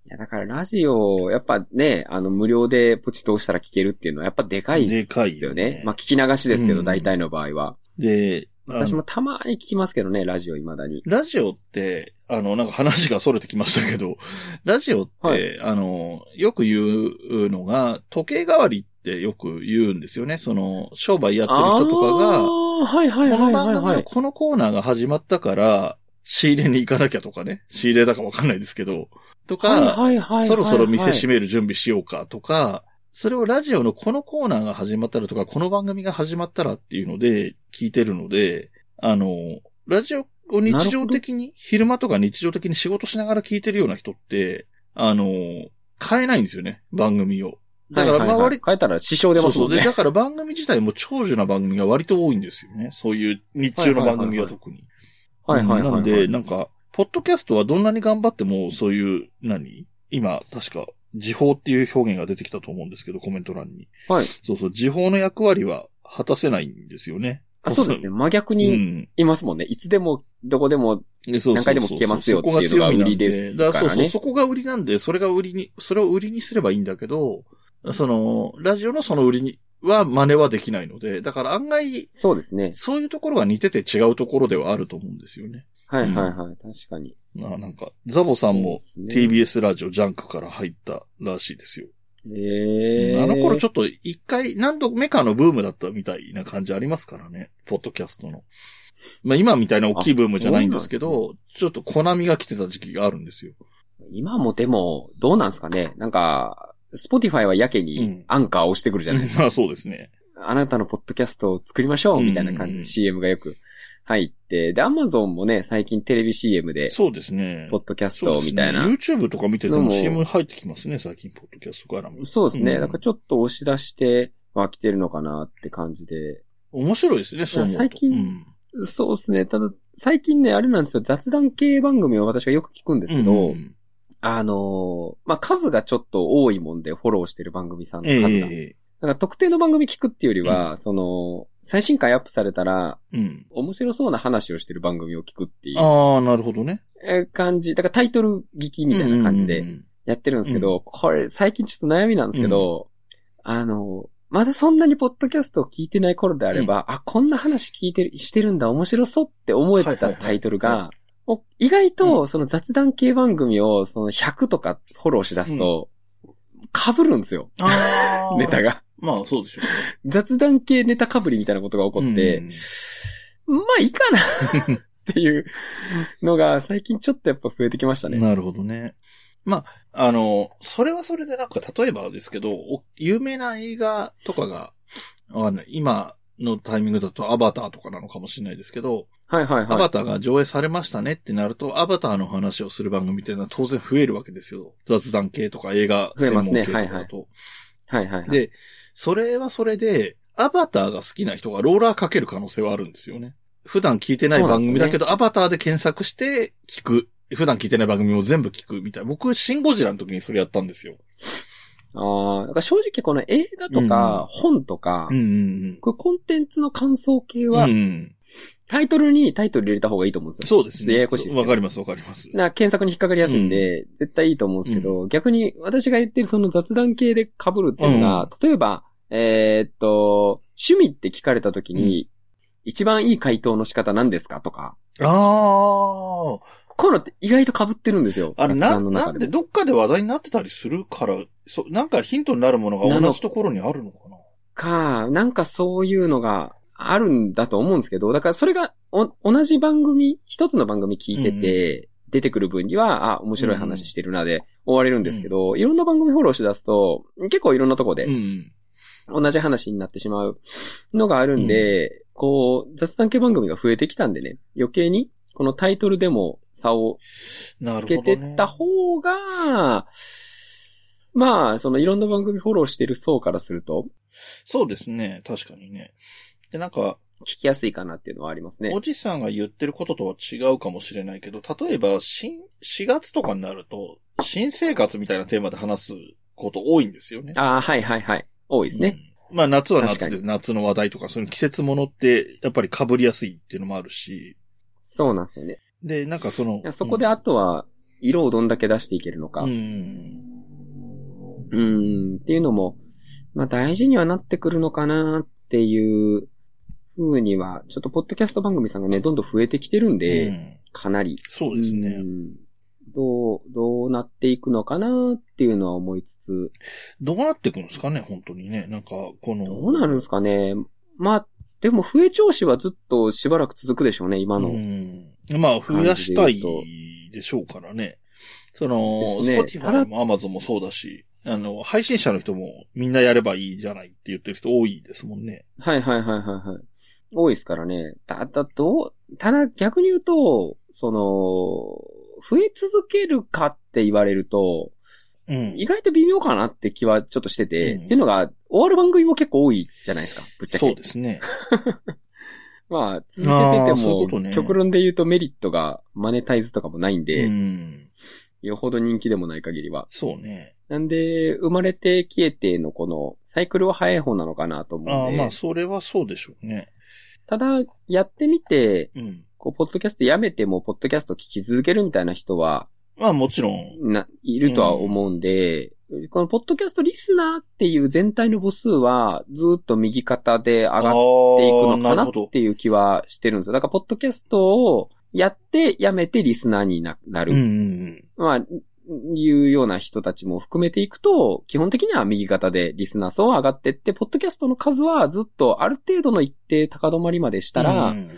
いや、だからラジオ、やっぱね、あの、無料でポチッと押したら聞けるっていうのはやっぱでかいですよね。でかいよねまあ聞き流しですけど、うん大体の場合は。で、私もたまに聞きますけどね、ラジオ未だに。ラジオって、あの、なんか話が逸れてきましたけど、ラジオって、はいあの、よく言うのが、時計代わりってよく言うんですよね。その、商売やってる人とかあが、ーはいはいこのはい番組の。このコーナーが始まったから、仕入れに行かなきゃとかね。仕入れだかわかんないですけど、とか。そろそろ店閉め。める準備しようかとか、それをラジオのこのコーナーが始まったらとか、この番組が始まったらっていうので聞いてるので、あの、ラジオを日常的に、昼間とか日常的に仕事しながら聞いてるような人って、あの、変えないんですよね、番組を。だから、まあ割変えたら支障出ますもんね。そうそうで、だから番組自体も長寿な番組が割と多いんですよね。そういう日中の番組は特に。はいはいはいはい。なので、なんか、ポッドキャストはどんなに頑張っても、そういう、何？今、確か、時報っていう表現が出てきたと思うんですけど、コメント欄に。はい。そうそう、時報の役割は果たせないんですよね。あそうですね。真逆にうん。いますもんね。いつでも、どこでも、何回でも聞けますよっていうのが売りですからねそうそう、そこが売りなんで、それが売りに、それを売りにすればいいんだけど、その、ラジオのその売りには真似はできないので、だから案外、そうですね。そういうところが似てて違うところではあると思うんですよね。はいはいはい。確かに。まあなんか、ザボさんも TBS ラジオジャンクから入ったらしいですよ。ええあの頃ちょっと一回何度目かのブームだったみたいな感じありますからね。ポッドキャストの。まあ今みたいな大きいブームじゃないんですけど、あ、ちょっとコナミが来てた時期があるんですよ。今もでも、どうなんすかねなんか、 Spotify はやけにうんアンカーを押してくるじゃないですか。まあそうですね。あなたのポッドキャストを作りましょうみたいな感じでうん CM がよく入って、で、アマゾンもね、最近テレビ CM で、そうですね。ポッドキャストみたいな。YouTube とか見てても CM 入ってきますね、最近、ポッドキャストからも。そうですね。うんなんかちょっと押し出しては来てるのかなって感じで。面白いですね、そう。最近うんそうですね。ただ、最近ね、あれなんですよ。雑談系番組を私がよく聞くんですけど、うんあのーまあ、数がちょっと多いもんでフォローしてる番組さんのえ数が。えだから特定の番組聞くっていうよりは、その、最新回アップされたら、うん。面白そうな話をしてる番組を聞くっていう。ああ、なるほどね。えー感じ。だからタイトル聞きみたいな感じでうんうんうんやってるんですけど、これ最近ちょっと悩みなんですけど、あの、まだそんなにポッドキャストを聞いてない頃であれば、あ、こんな話聞いてる、してるんだ、面白そうって思えたはいはいはいタイトルが、お意外とその雑談系番組をその100とかフォローし出すと、被るんですよ、ああ。(laughs) ネタが。まあ、そうでしょうね。雑談系ネタ被りみたいなことが起こって、うんまあいいかな (laughs) っていうのが最近ちょっとやっぱ増えてきましたね。なるほどね。まあ、あの、それはそれでなんか、例えばですけど、お有名な映画とかが、わかんない。今のタイミングだとアバターとかなのかもしれないですけど、はいはいはい。アバターが上映されましたねってなると、アバターの話をする番組っていうのは当然増えるわけですよ。雑談系とか映画専門系とかだと。はいはいはい。で、それはそれで、アバターが好きな人がローラーかける可能性はあるんですよね。普段聞いてない番組だけど、アバターで検索して聞く。普段聞いてない番組を全部聞くみたいな。僕、シンゴジラの時にそれやったんですよ。ああ、だから正直この映画とか本とか、うんうんこれコンテンツの感想系うん。は、うん。タイトルにタイトル入れた方がいいと思うんですよ。そうですね。ややこしいですわかりますわかります。な検索に引っかかりやすいんで、絶対いいと思うんですけど、逆に私が言ってるその雑談系で被るっていうのが、例えば、えーっと、趣味って聞かれた時に、一番いい回答の仕方何ですかとか、あこういうのって意外と被ってるんですよ。あ。あれ、雑な。なんでどっかで話題になってたりするから、そ、なんかヒントになるものが同じところにあるのかな？か、なんかそういうのがあるんだと思うんですけど、だからそれがお同じ番組、一つの番組聞いてて、出てくる分には、あ、面白い話してるなで終われるんですけど、いろんな番組フォローし出すと、結構いろんなとこでうん。同じ話になってしまうのがあるんで、こう、雑談系番組が増えてきたんでね、余計に、このタイトルでも差をつけ。てった方が、まあ、そのいろんな番組フォローしてる層からすると、そうですね。確かにね。で、なんか、聞きやすいかなっていうのはありますねお。じさんが言ってることとは違うかもしれないけど、例えば、新、4月とかになると、新生活みたいなテーマで話すこと多いんですよね。ああ、はいはいはい。多いですね。うんまあ夏は夏で夏の話題とか、そういう季節ものって、やっぱり被りやすいっていうのもあるし、そうなんですよね。で、なんかそのそこであとは、色をどんだけ出していけるのか。ううん、ん。ん、っていうのも、まあ大事にはなってくるのかなっていう風には、ちょっとポッドキャスト番組さんがね、どんどん増えてきてるんで、うんかなり。そうですね。うんどう、どうなっていくのかなっていうのは思いつつ、どうなっていくんですかね、本当にね。なんか、この。どうなるんですかね。まあ、でも増え調子はずっとしばらく続くでしょうね、今の。うん。まあ、増やしたいでしょうからね。その、ね Spotify も Amazon もそうだし、あの、配信者の人もみんなやればいいじゃないって言ってる人多いですもんね。はいはいはいはいはい。多いですからね。ただ、どう、ただ逆に言うと、その、増え続けるかって言われると、うん。意外と微妙かなって気はちょっとしてて、うんっていうのが、終わる番組も結構多いじゃないですか、ぶっちゃけ。そうですね。(laughs) まあ、続けててあーそういうね極論で言うとメリットがマネタイズとかもないんで、うん。よほど人気でもない限りは。そうね。なんで、生まれて消えてのこの、サイクルは早い方なのかなと思うんで。ああ、まあ、それはそうでしょうね。ただ、やってみて、うん。こう、ポッドキャストやめても、ポッドキャスト聞き続けるみたいな人は、まあ、もちろん。な、いるとは思うんで、このポッドキャストリスナーっていう全体の母数は、ずっと右肩で上がっていくのかなっていう気はしてるんですよ。だから、ポッドキャストをやって、やめてリスナーにななる。うんうんまあ、いうような人たちも含めていくと、基本的には右肩でリスナー層は上がってって、ポッドキャストの数はずっとある程度の一定高止まりまでしたら、うん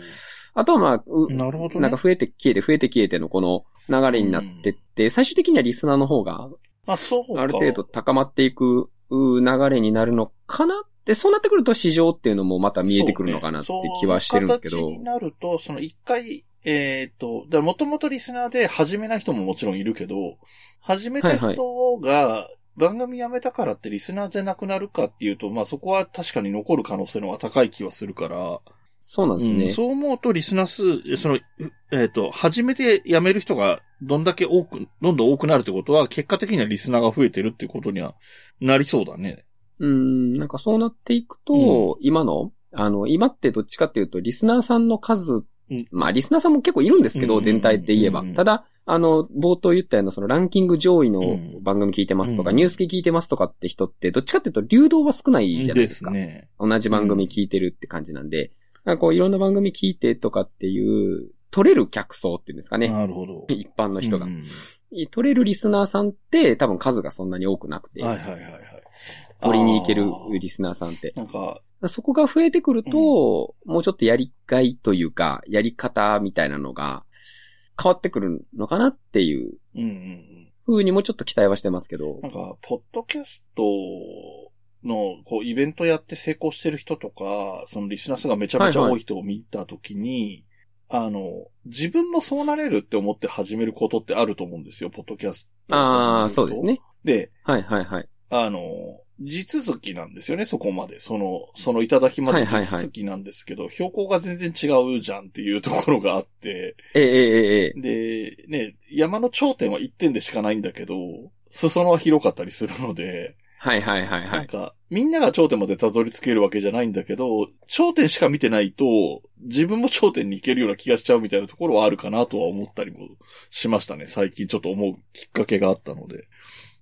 あとはまあ、うなるほどね。なんか増えて消えて増えて消えてのこの流れになってって、最終的にはリスナーの方があ、そうか。ある程度高まっていくう流れになるのかなって、そうなってくると市場っていうのもまた見えてくるのかなって気はしてるんですけど。そうねその形になると、その一回、えっ、と、だもともとリスナーで始めない人ももちろんいるけど、始めた人が番組辞めたからってリスナーじゃなくなるかっていうと、まあそこは確かに残る可能性の方が高い気はするから、そうなんですね。うんそう思うとリスナー数、その、うえっ、と、初めて辞める人がどんだけ多く、どんどん多くなるってことは、結果的にはリスナーが増えてるっていうことにはなりそうだね。うん、なんかそうなっていくと、今の、あの、今ってどっちかっていうと、リスナーさんの数、うんまあ、リスナーさんも結構いるんですけど、うん全体で言えばうん。ただ、あの、冒頭言ったような、そのランキング上位のうん番組聞いてますとか、うんニュース聞いてますとかって人って、どっちかっていうと、流動は少ないじゃないですか。ね。同じ番組聞いてるって感じなんで、なんかこう、いろんな番組聞いてとかっていう、取れる客層っていうんですかね。なるほど。(laughs) 一般の人がう。ん取れるリスナーさんって、多分数がそんなに多くなくて、はいはいはいはい。取りに行けるリスナーさんって。なんか、そこが増えてくると、もうちょっとやりがいというか、やり方みたいなのが変わってくるのかなっていううんうんうん。風にもちょっと期待はしてますけどな。んか、ポッドキャストの、こう、イベントやって成功してる人とか、そのリスナー数がめちゃめちゃ多い人を見たときに、あの、自分もそうなれるって思って始めることってあると思うんですよ、ポッドキャスト。ああ、そうですね。で、はいはいはい。あの、地続きなんですよね、そこまで。その、そのいただきまではいはいはい地続きなんですけど、標高が全然違うじゃんっていうところがあって、ええええええで、ね、山の頂点は1点でしかないんだけど、裾野は広かったりするので、はいはいはいはい。なんか、みんなが頂点までたどり着けるわけじゃないんだけど、頂点しか見てないと、自分も頂点に行けるような気がしちゃうみたいなところはあるかなとは思ったりもしましたね。最近ちょっと思うきっかけがあったので。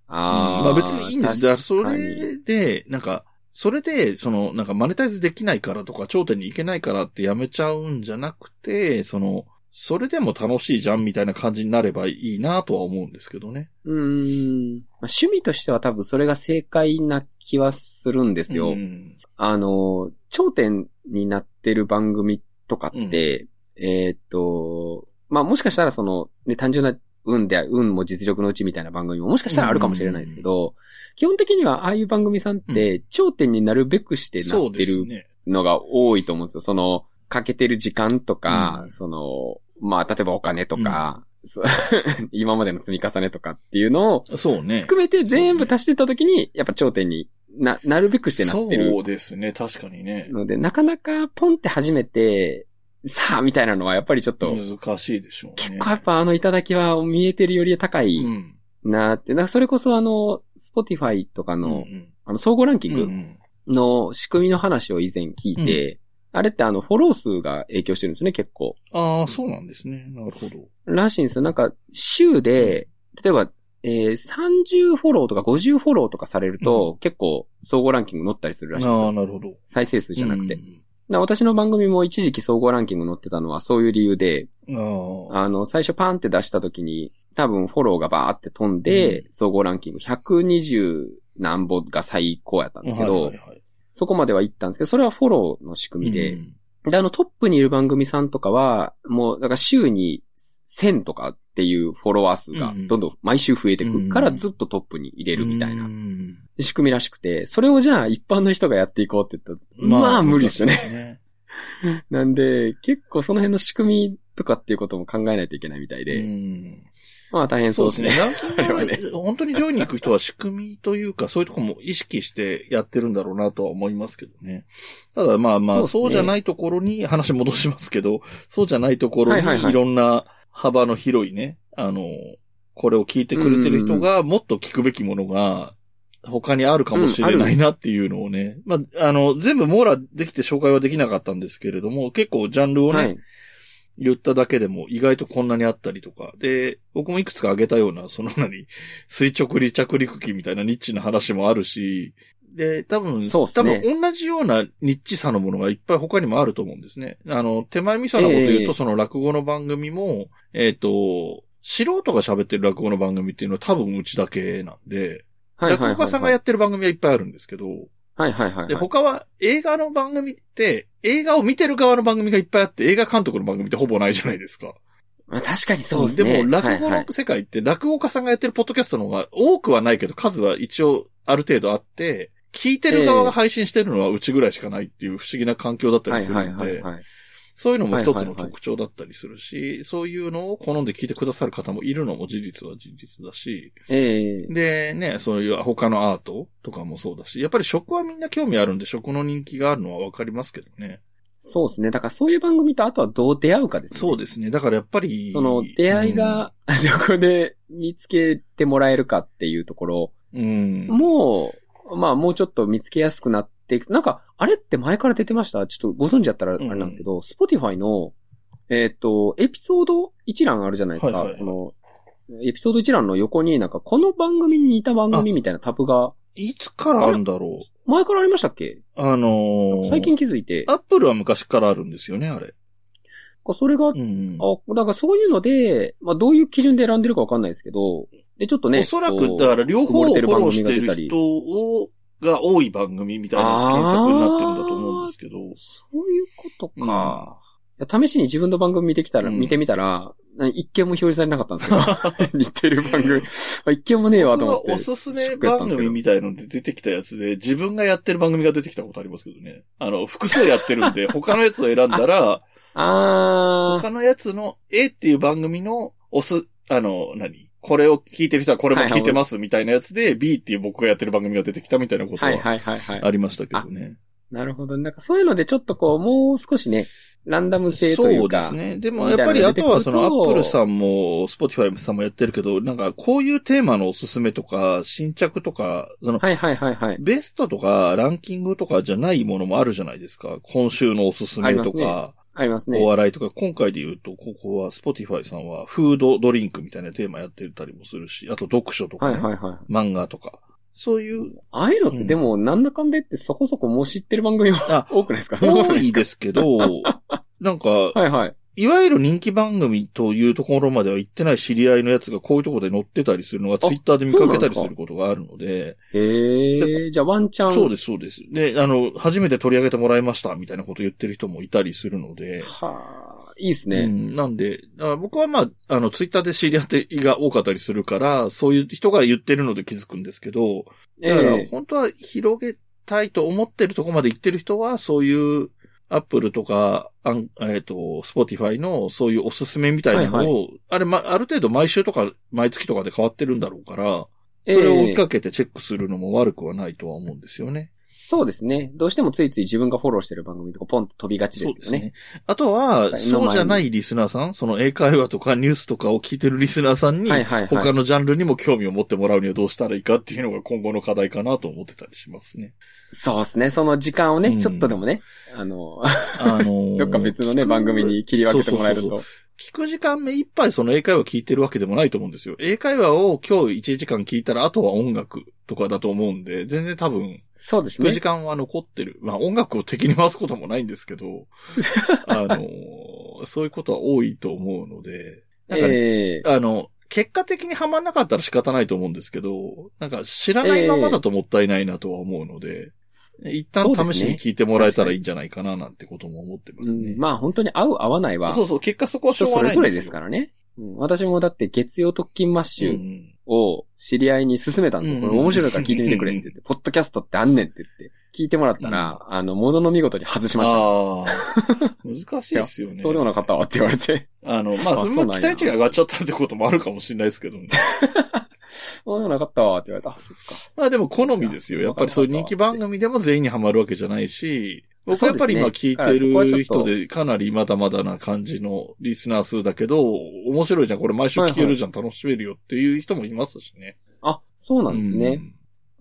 ああ。まあ別にいいんです。だからそれで、なんか、それで、その、なんかマネタイズできないからとか、頂点に行けないからってやめちゃうんじゃなくて、その、それでも楽しいじゃんみたいな感じになればいいなとは思うんですけどね。うーん。まあ趣味としては多分それが正解な気はするんですよ。うん。あの、頂点になってる番組とかって、えーっと、まあもしかしたらその、ね、単純な運で、運も実力のうちみたいな番組ももしかしたらあるかもしれないですけど、基本的にはああいう番組さんって、頂点になるべくしてなってる。のが多いと思うんですよ。その、かけてる時間とか、うんその、まあ、例えばお金とか、(laughs) 今までの積み重ねとかっていうのをそうね。含めて全部足してった時に、やっぱ頂点にな、なるべくしてなってるそうですね。確かにね。ので、なかなかポンって初めて、さあ、みたいなのはやっぱりちょっと、難しいでしょうね。結構やっぱあの頂きは見えてるより高いうん。なって、なんかそれこそあの、 Spotify とかの、うんあの、総合ランキングうんうんの仕組みの話を以前聞いて、あれってあの、フォロー数が影響してるんですね、結構。ああ、そうなんですね。なるほど。らしいんですよ。なんか、週で、例えば、えー30フォローとか50フォローとかされると、結構、総合ランキング載ったりするらしいんですああ、よ。なるほど。再生数じゃなくて。私の番組も一時期総合ランキング載ってたのはそういう理由で、ああ。あの、最初パンって出した時に、多分フォローがバーって飛んで、う総合ランキング120何本が最高やったんですけど、はいはいはいそこまでは行ったんですけど、それはフォローの仕組みで、うん。で、あのトップにいる番組さんとかは、もう、だから週に1000とかっていうフォロワー数がうんどんどん毎週増えてくからうんずっとトップに入れるみたいなうん。仕組みらしくて、それをじゃあ一般の人がやっていこうって言ったら、まあ無理ですよね。ね。(laughs) なんで、結構その辺の仕組みとかっていうことも考えないといけないみたいで、うんまあ大変そうですね。ランキング (laughs) あれはねは本当に上位に行く人は仕組みというか、そういうとこも意識してやってるんだろうなとは思いますけどね。ただまあまあ、そうじゃないところに、話戻しますけど、そうじゃないところにいろんな幅の広いね、あの、これを聞いてくれてる人がもっと聞くべきものが、他にあるかもしれないなっていうのをね。まあ、あの、全部網羅できて紹介はできなかったんですけれども、結構ジャンルをね、はい。言っただけでも意外とこんなにあったりとか。で、僕もいくつか挙げたような、その何、(laughs) 垂直離着陸機みたいなニッチな話もあるし、で、多分、ね分同じようなニッチさのものがいっぱい他にもあると思うんですね。あの、手前味噌なこと言うと、ええその落語の番組も、えっ、と、素人が喋ってる落語の番組っていうのは多分うちだけなんで、はいはいはい、落語家さんがやってる番組はいっぱいあるんですけど、はいはいはいはい、で、はい。他は映画の番組って、映画を見てる側の番組がいっぱいあって、映画監督の番組ってほぼないじゃないですか。まあ、確かにそうですね。も、落語はいはいの世界って、落語家さんがやってるポッドキャストの方が多くはないけど、数は一応ある程度あって、聞いてる側が配信してるのはうちぐらいしかないっていう不思議な環境だったりすはいるので、はいはいはい。そういうのも一つのはいはいはい特徴だったりするし、そういうのを好んで聞いてくださる方もいるのも事実は事実だし、ええでね、そういう他のアートとかもそうだし、やっぱり食はみんな興味あるんで食の人気があるのはわかりますけどね。そうですね。だからそういう番組とあとはどう出会うかですね。そうですね。だからやっぱり、その出会いが、(laughs) どこで見つけてもらえるかっていうところ、うん、うん。もう、まあもうちょっと見つけやすくなっていく。なんか、あれって前から出てました？ちょっとご存知だったらあれなんですけど、Spotify の、えっ、と、エピソード一覧あるじゃないですか。はいはいはいこの、エピソード一覧の横になんか、この番組に似た番組みたいなタブが、いつからあるんだろう？前からありましたっけ？あのー、最近気づいて、アップルは昔からあるんですよね、あれ。それが、うん。あ、だからそういうので、まあどういう基準で選んでるかわかんないですけど、で、ちょっとね。おそらく、だから両方をフォローしてる人を、が多い番組みたいな検索になってるんだと思うんですけど。そういうことか。いや試しに自分の番組見てきたら、うん見てみたら、な一件も表示されなかったんですよ。(laughs) 似てる番組。あ一件もねえわと思って。おすすめ番組みたいので出てきたやつで、自分がやってる番組が出てきたことありますけどね。あの、複数やってるんで、(laughs) 他のやつを選んだら、あー。他のやつの A っていう番組の押す、あの、何？これを聞いてる人はこれも聞いてますみたいなやつで、B っていう僕がやってる番組が出てきたみたいなことは。ありましたけどね。なるほど。なんかそういうのでちょっとこう、もう少しね、ランダム性というか。そうですね。でもやっぱりあとはそのアップルさんも、 Spotify さんもやってるけど、なんかこういうテーマのおすすめとか、新着とか、その、はいはいはいはい。ベストとかランキングとかじゃないものもあるじゃないですか。今週のおすすめとか、ありますねお。笑いとか、今回で言うと、ここは、 Spotify さんは、フードドリンクみたいなテーマやってたりもするし、あと読書とか、ねはいはいはい。漫画とか。そういう、ああいうのってでも、なんだかんだ言ってそこそこもう知ってる番組はあ多くないですか？多いですけど、なんか、(laughs) はいはい。いわゆる人気番組というところまでは行ってない知り合いのやつがこういうところで載ってたりするのがツイッターで見かけたりすることがあるので、へえ、じゃあワンチャン。そうです、そうです。で、あの、初めて取り上げてもらいましたみたいなこと言ってる人もいたりするので、はあ、いいですうね。ん、なんで、僕はまあ、あの、ツイッターで知り合ってが多かったりするから、そういう人が言ってるので気づくんですけど、だからええ本当は広げたいと思ってるところまで行ってる人は、そういう、アップルとか、あんえっ、と、 Spotify のそういうおすすめみたいなのを、はいあれ、ま、ある程度毎週とか毎月とかで変わってるんだろうから、それを追いかけてチェックするのも悪くはないとは思うんですよね。そうですね。どうしてもついつい自分がフォローしてる番組とかポンと飛びがちですけどね。あとは、はいそうじゃないリスナーさん、その英会話とかニュースとかを聞いてるリスナーさんに、はいはいはい。他のジャンルにも興味を持ってもらうにはどうしたらいいかっていうのが今後の課題かなと思ってたりしますね。そうですね。その時間をね、うんちょっとでもね、あの、あのー (laughs) どっか別のね、番組に切り分けてもらえるそうそうと。聞く時間目いっぱいその英会話聞いてるわけでもないと思うんですよ。英会話を今日1時間聞いたらあとは音楽とかだと思うんで、全然多分そうですね聞く時。間は残ってる。まあ音楽を敵に回すこともないんですけど、(laughs) あのーそういうことは多いと思うので、なんかね、ええあの、結果的にはまんなかったら仕方ないと思うんですけど、なんか知らないままだともったいないなとは思うので、一旦試しに聞いてもらえたらいいんじゃないかななんてことも思ってますね。うんまあ本当に合う合わないは、そうそう、結果そこはしょうがないんですよ。れぞれですからね。うん私もだって月曜特勤マッシュうんを知り合いに勧めたんですよ。うんこれ面白いから聞いてみてくれって言って、(laughs) ポッドキャストってあんねんって言って、聞いてもらったら、あの、ものの見事に外しました。ああ。(laughs) 難しいですよね。そうでもなかったわって言われて。あの、まあ、あそれもそうなんや期待値が上がっちゃったってこともあるかもしれないですけどね。(laughs) そうでもなかったわって言われた。あ、そっか。まあでも好みですよ。やっぱりそういう人気番組でも全員にはまるわけじゃないし、僕はやっぱり今聞いてる人でかなりまだまだな感じのリスナー数だけど、面白いじゃん、これ毎週聞けるじゃん、楽しめるよっていう人もいますしね。あ、そうなんですね。うん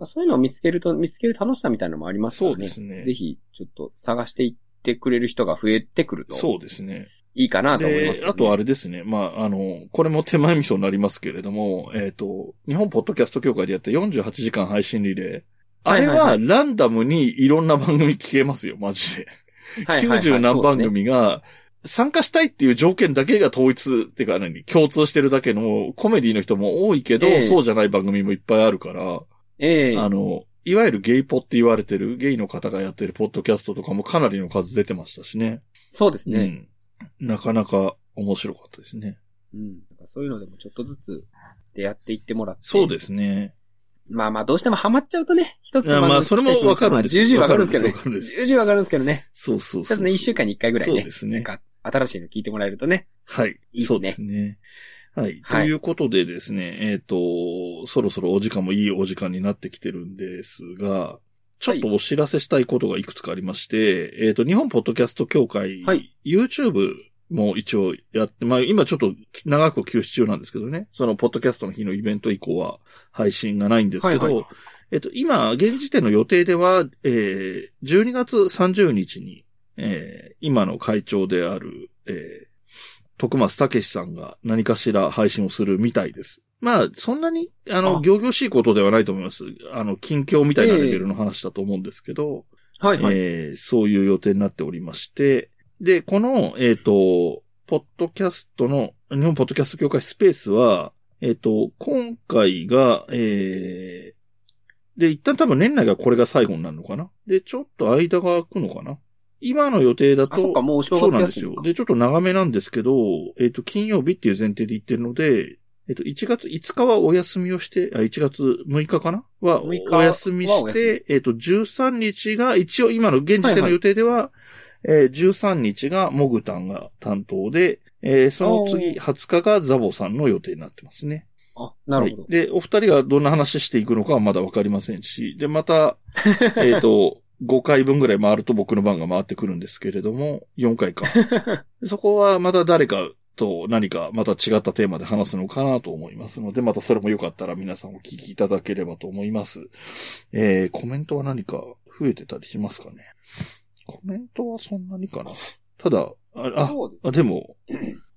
そういうのを見つけると、見つける楽しさみたいなのもありますからね。そうですねぜひ、ちょっと探していってくれる人が増えてくると、そうですね。いいかなと思いますね、あとあれですね。まあ、あの、これも手前味噌になりますけれども、えっ、と、日本ポッドキャスト協会でやった48時間配信リレー。あれはランダムにいろんな番組聞けますよ、マジで。(laughs) はいはいはい90何番組が、参加したいっていう条件だけが統一、っていうか何、共通してるだけのコメディの人も多いけど、ええそうじゃない番組もいっぱいあるから、ええあの、いわゆるゲイポって言われてるゲイの方がやってるポッドキャストとかもかなりの数出てましたしね。そうですね。うん。なかなか面白かったですね。うん。そういうのでもちょっとずつ出会っていってもらって。そうですね。まあまあ、どうしてもハマっちゃうとね、一つのいやまあそれもわかるんです重々わかるんですけどね。重々わかるんですけどね。そうそうそう。ちょっとね、一週間に一回ぐらいね。そうですねなんか、新しいの聞いてもらえるとね。はい。いいっすねそうですね。はい。はい。ということでですね、えっ、と、そろそろお時間もいいお時間になってきてるんですが、ちょっとお知らせしたいことがいくつかありまして、えっ、と、日本ポッドキャスト協会、はい。YouTube も一応やって、まあ今ちょっと長く休止中なんですけどね、そのポッドキャストの日のイベント以降は配信がないんですけど、はいはい。えっと、今、現時点の予定では、えー、12月30日に、えー、今の会長である、えー、徳松武さんが何かしら配信をするみたいです。まあ、そんなに、あの、あ行々しいことではないと思います。あの、近況みたいなレベルの話だと思うんですけど、はいはい。えーそういう予定になっておりまして、で、この、えっ、と、ポッドキャストの、日本ポッドキャスト協会スペースは、えっ、と、今回が、えー、で、一旦多分年内がこれが最後になるのかなで、ちょっと間が空くのかな今の予定だと、あ、そっか、もうお正そう月なんですよ。で、ちょっと長めなんですけど、えっ、と、金曜日っていう前提で言ってるので、えっ、と、1月5日はお休みをして、あ、1月6日かな？は6日お休みして、えっ、と、13日が、一応今の現時点の予定では、えー13日がモグタンが担当で、えーその次おー20日がザボさんの予定になってますね。あ、なるほどはい。。で、お二人がどんな話していくのかはまだわかりませんし、で、また、(laughs) えっと、5回分ぐらい回ると僕の番が回ってくるんですけれども、4回か。で (laughs) そこはまた誰かと何かまた違ったテーマで話すのかなと思いますので、またそれもよかったら皆さんお聞きいただければと思います。えー、コメントは何か増えてたりしますかね？コメントはそんなにかなただ、あ、あでも、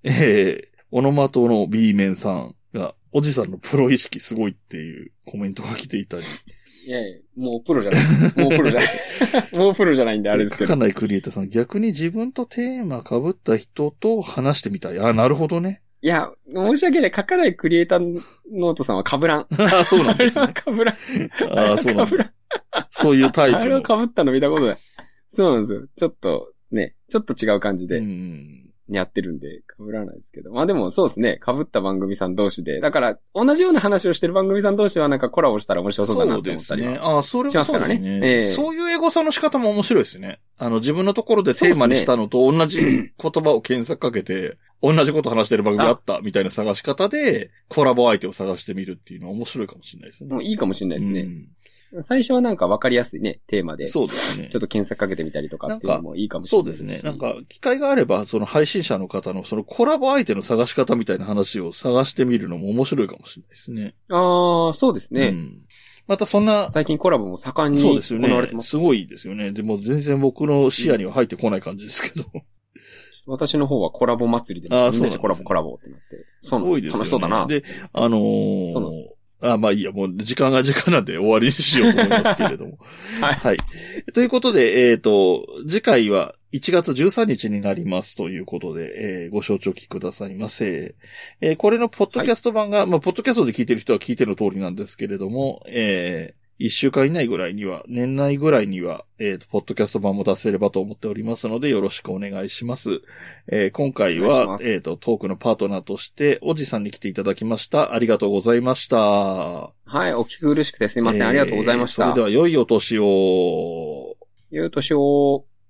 えー、オノマトの B 面さんが、おじさんのプロ意識すごいっていうコメントが来ていたり、いやいや、もうプロじゃない。もうプロじゃない。(laughs) もうプロじゃないんであれですけど。書かないクリエイターさん、逆に自分とテーマ被った人と話してみたい。あ、なるほどね。いや、申し訳ない。書かないクリエイターノートさんは被らん。(laughs) あ、そうなんですあね。れは被らん。あ、そうなんだ。被らん。そういうタイあれ。は被ったの見たことない。そうなんですよ。ちょっと、ね、ちょっと違う感じうでん。やってるんで、被らないですけど。まあでもそうですね。被った番組さん同士で。だから、同じような話をしてる番組さん同士はなんかコラボしたら面白そうだなそうでって思ったりね。あ、それもそうですねね。ええそういうエゴサの仕方も面白いですね。あの、自分のところでテーマにしたのと同じ (clears throat) 言葉を検索かけて、同じこと話してる番組あったみたいな探し方で、コラボ相手を探してみるっていうのは面白いかもしれないですね。もういいかもしれないですね。うん最初はなんか分かりやすいね、テーマで。ちょそうですねっ。と検索かけてみたりとかっていうのもいいかもしれそうないしですね。なん、か、機会があれば、その配信者の方のそのコラボ相手の探し方みたいな話を探してみるのも面白いかもしれないですね。ああ、そうですね。うん。またそんな、最近コラボも盛んにそうですよね行われて。ます。すごいですよね。でも全然僕の視野には入ってこない感じですけど。(laughs) 私の方はコラボ祭りで、あーみんなでコラそうですねボコラボってなって。そうなん多いですよね楽しそうだな。であのーそうなんですあ、まあいいや、もう時間が時間なんで終わりにしようと思いますけれども。(laughs) はいはい。ということで、えっ、と、次回は1月13日になりますということで、えーご承知おきくださいませ。えーこれのポッドキャスト版が、まあ、ポッドキャストで聞いてる人は聞いての通りなんですけれども、え1週間以内ぐらいには、年内ぐらいには、えーとポッドキャスト版も出せればと思っておりますので、よろしくお願いします。えー今回はえっ、と、トークのパートナーとして、おじさんに来ていただきました。ありがとうございました。はい、お聞き苦しくてすいません。ありがとうございました。えーそれでは良いお年を。ゆうとしお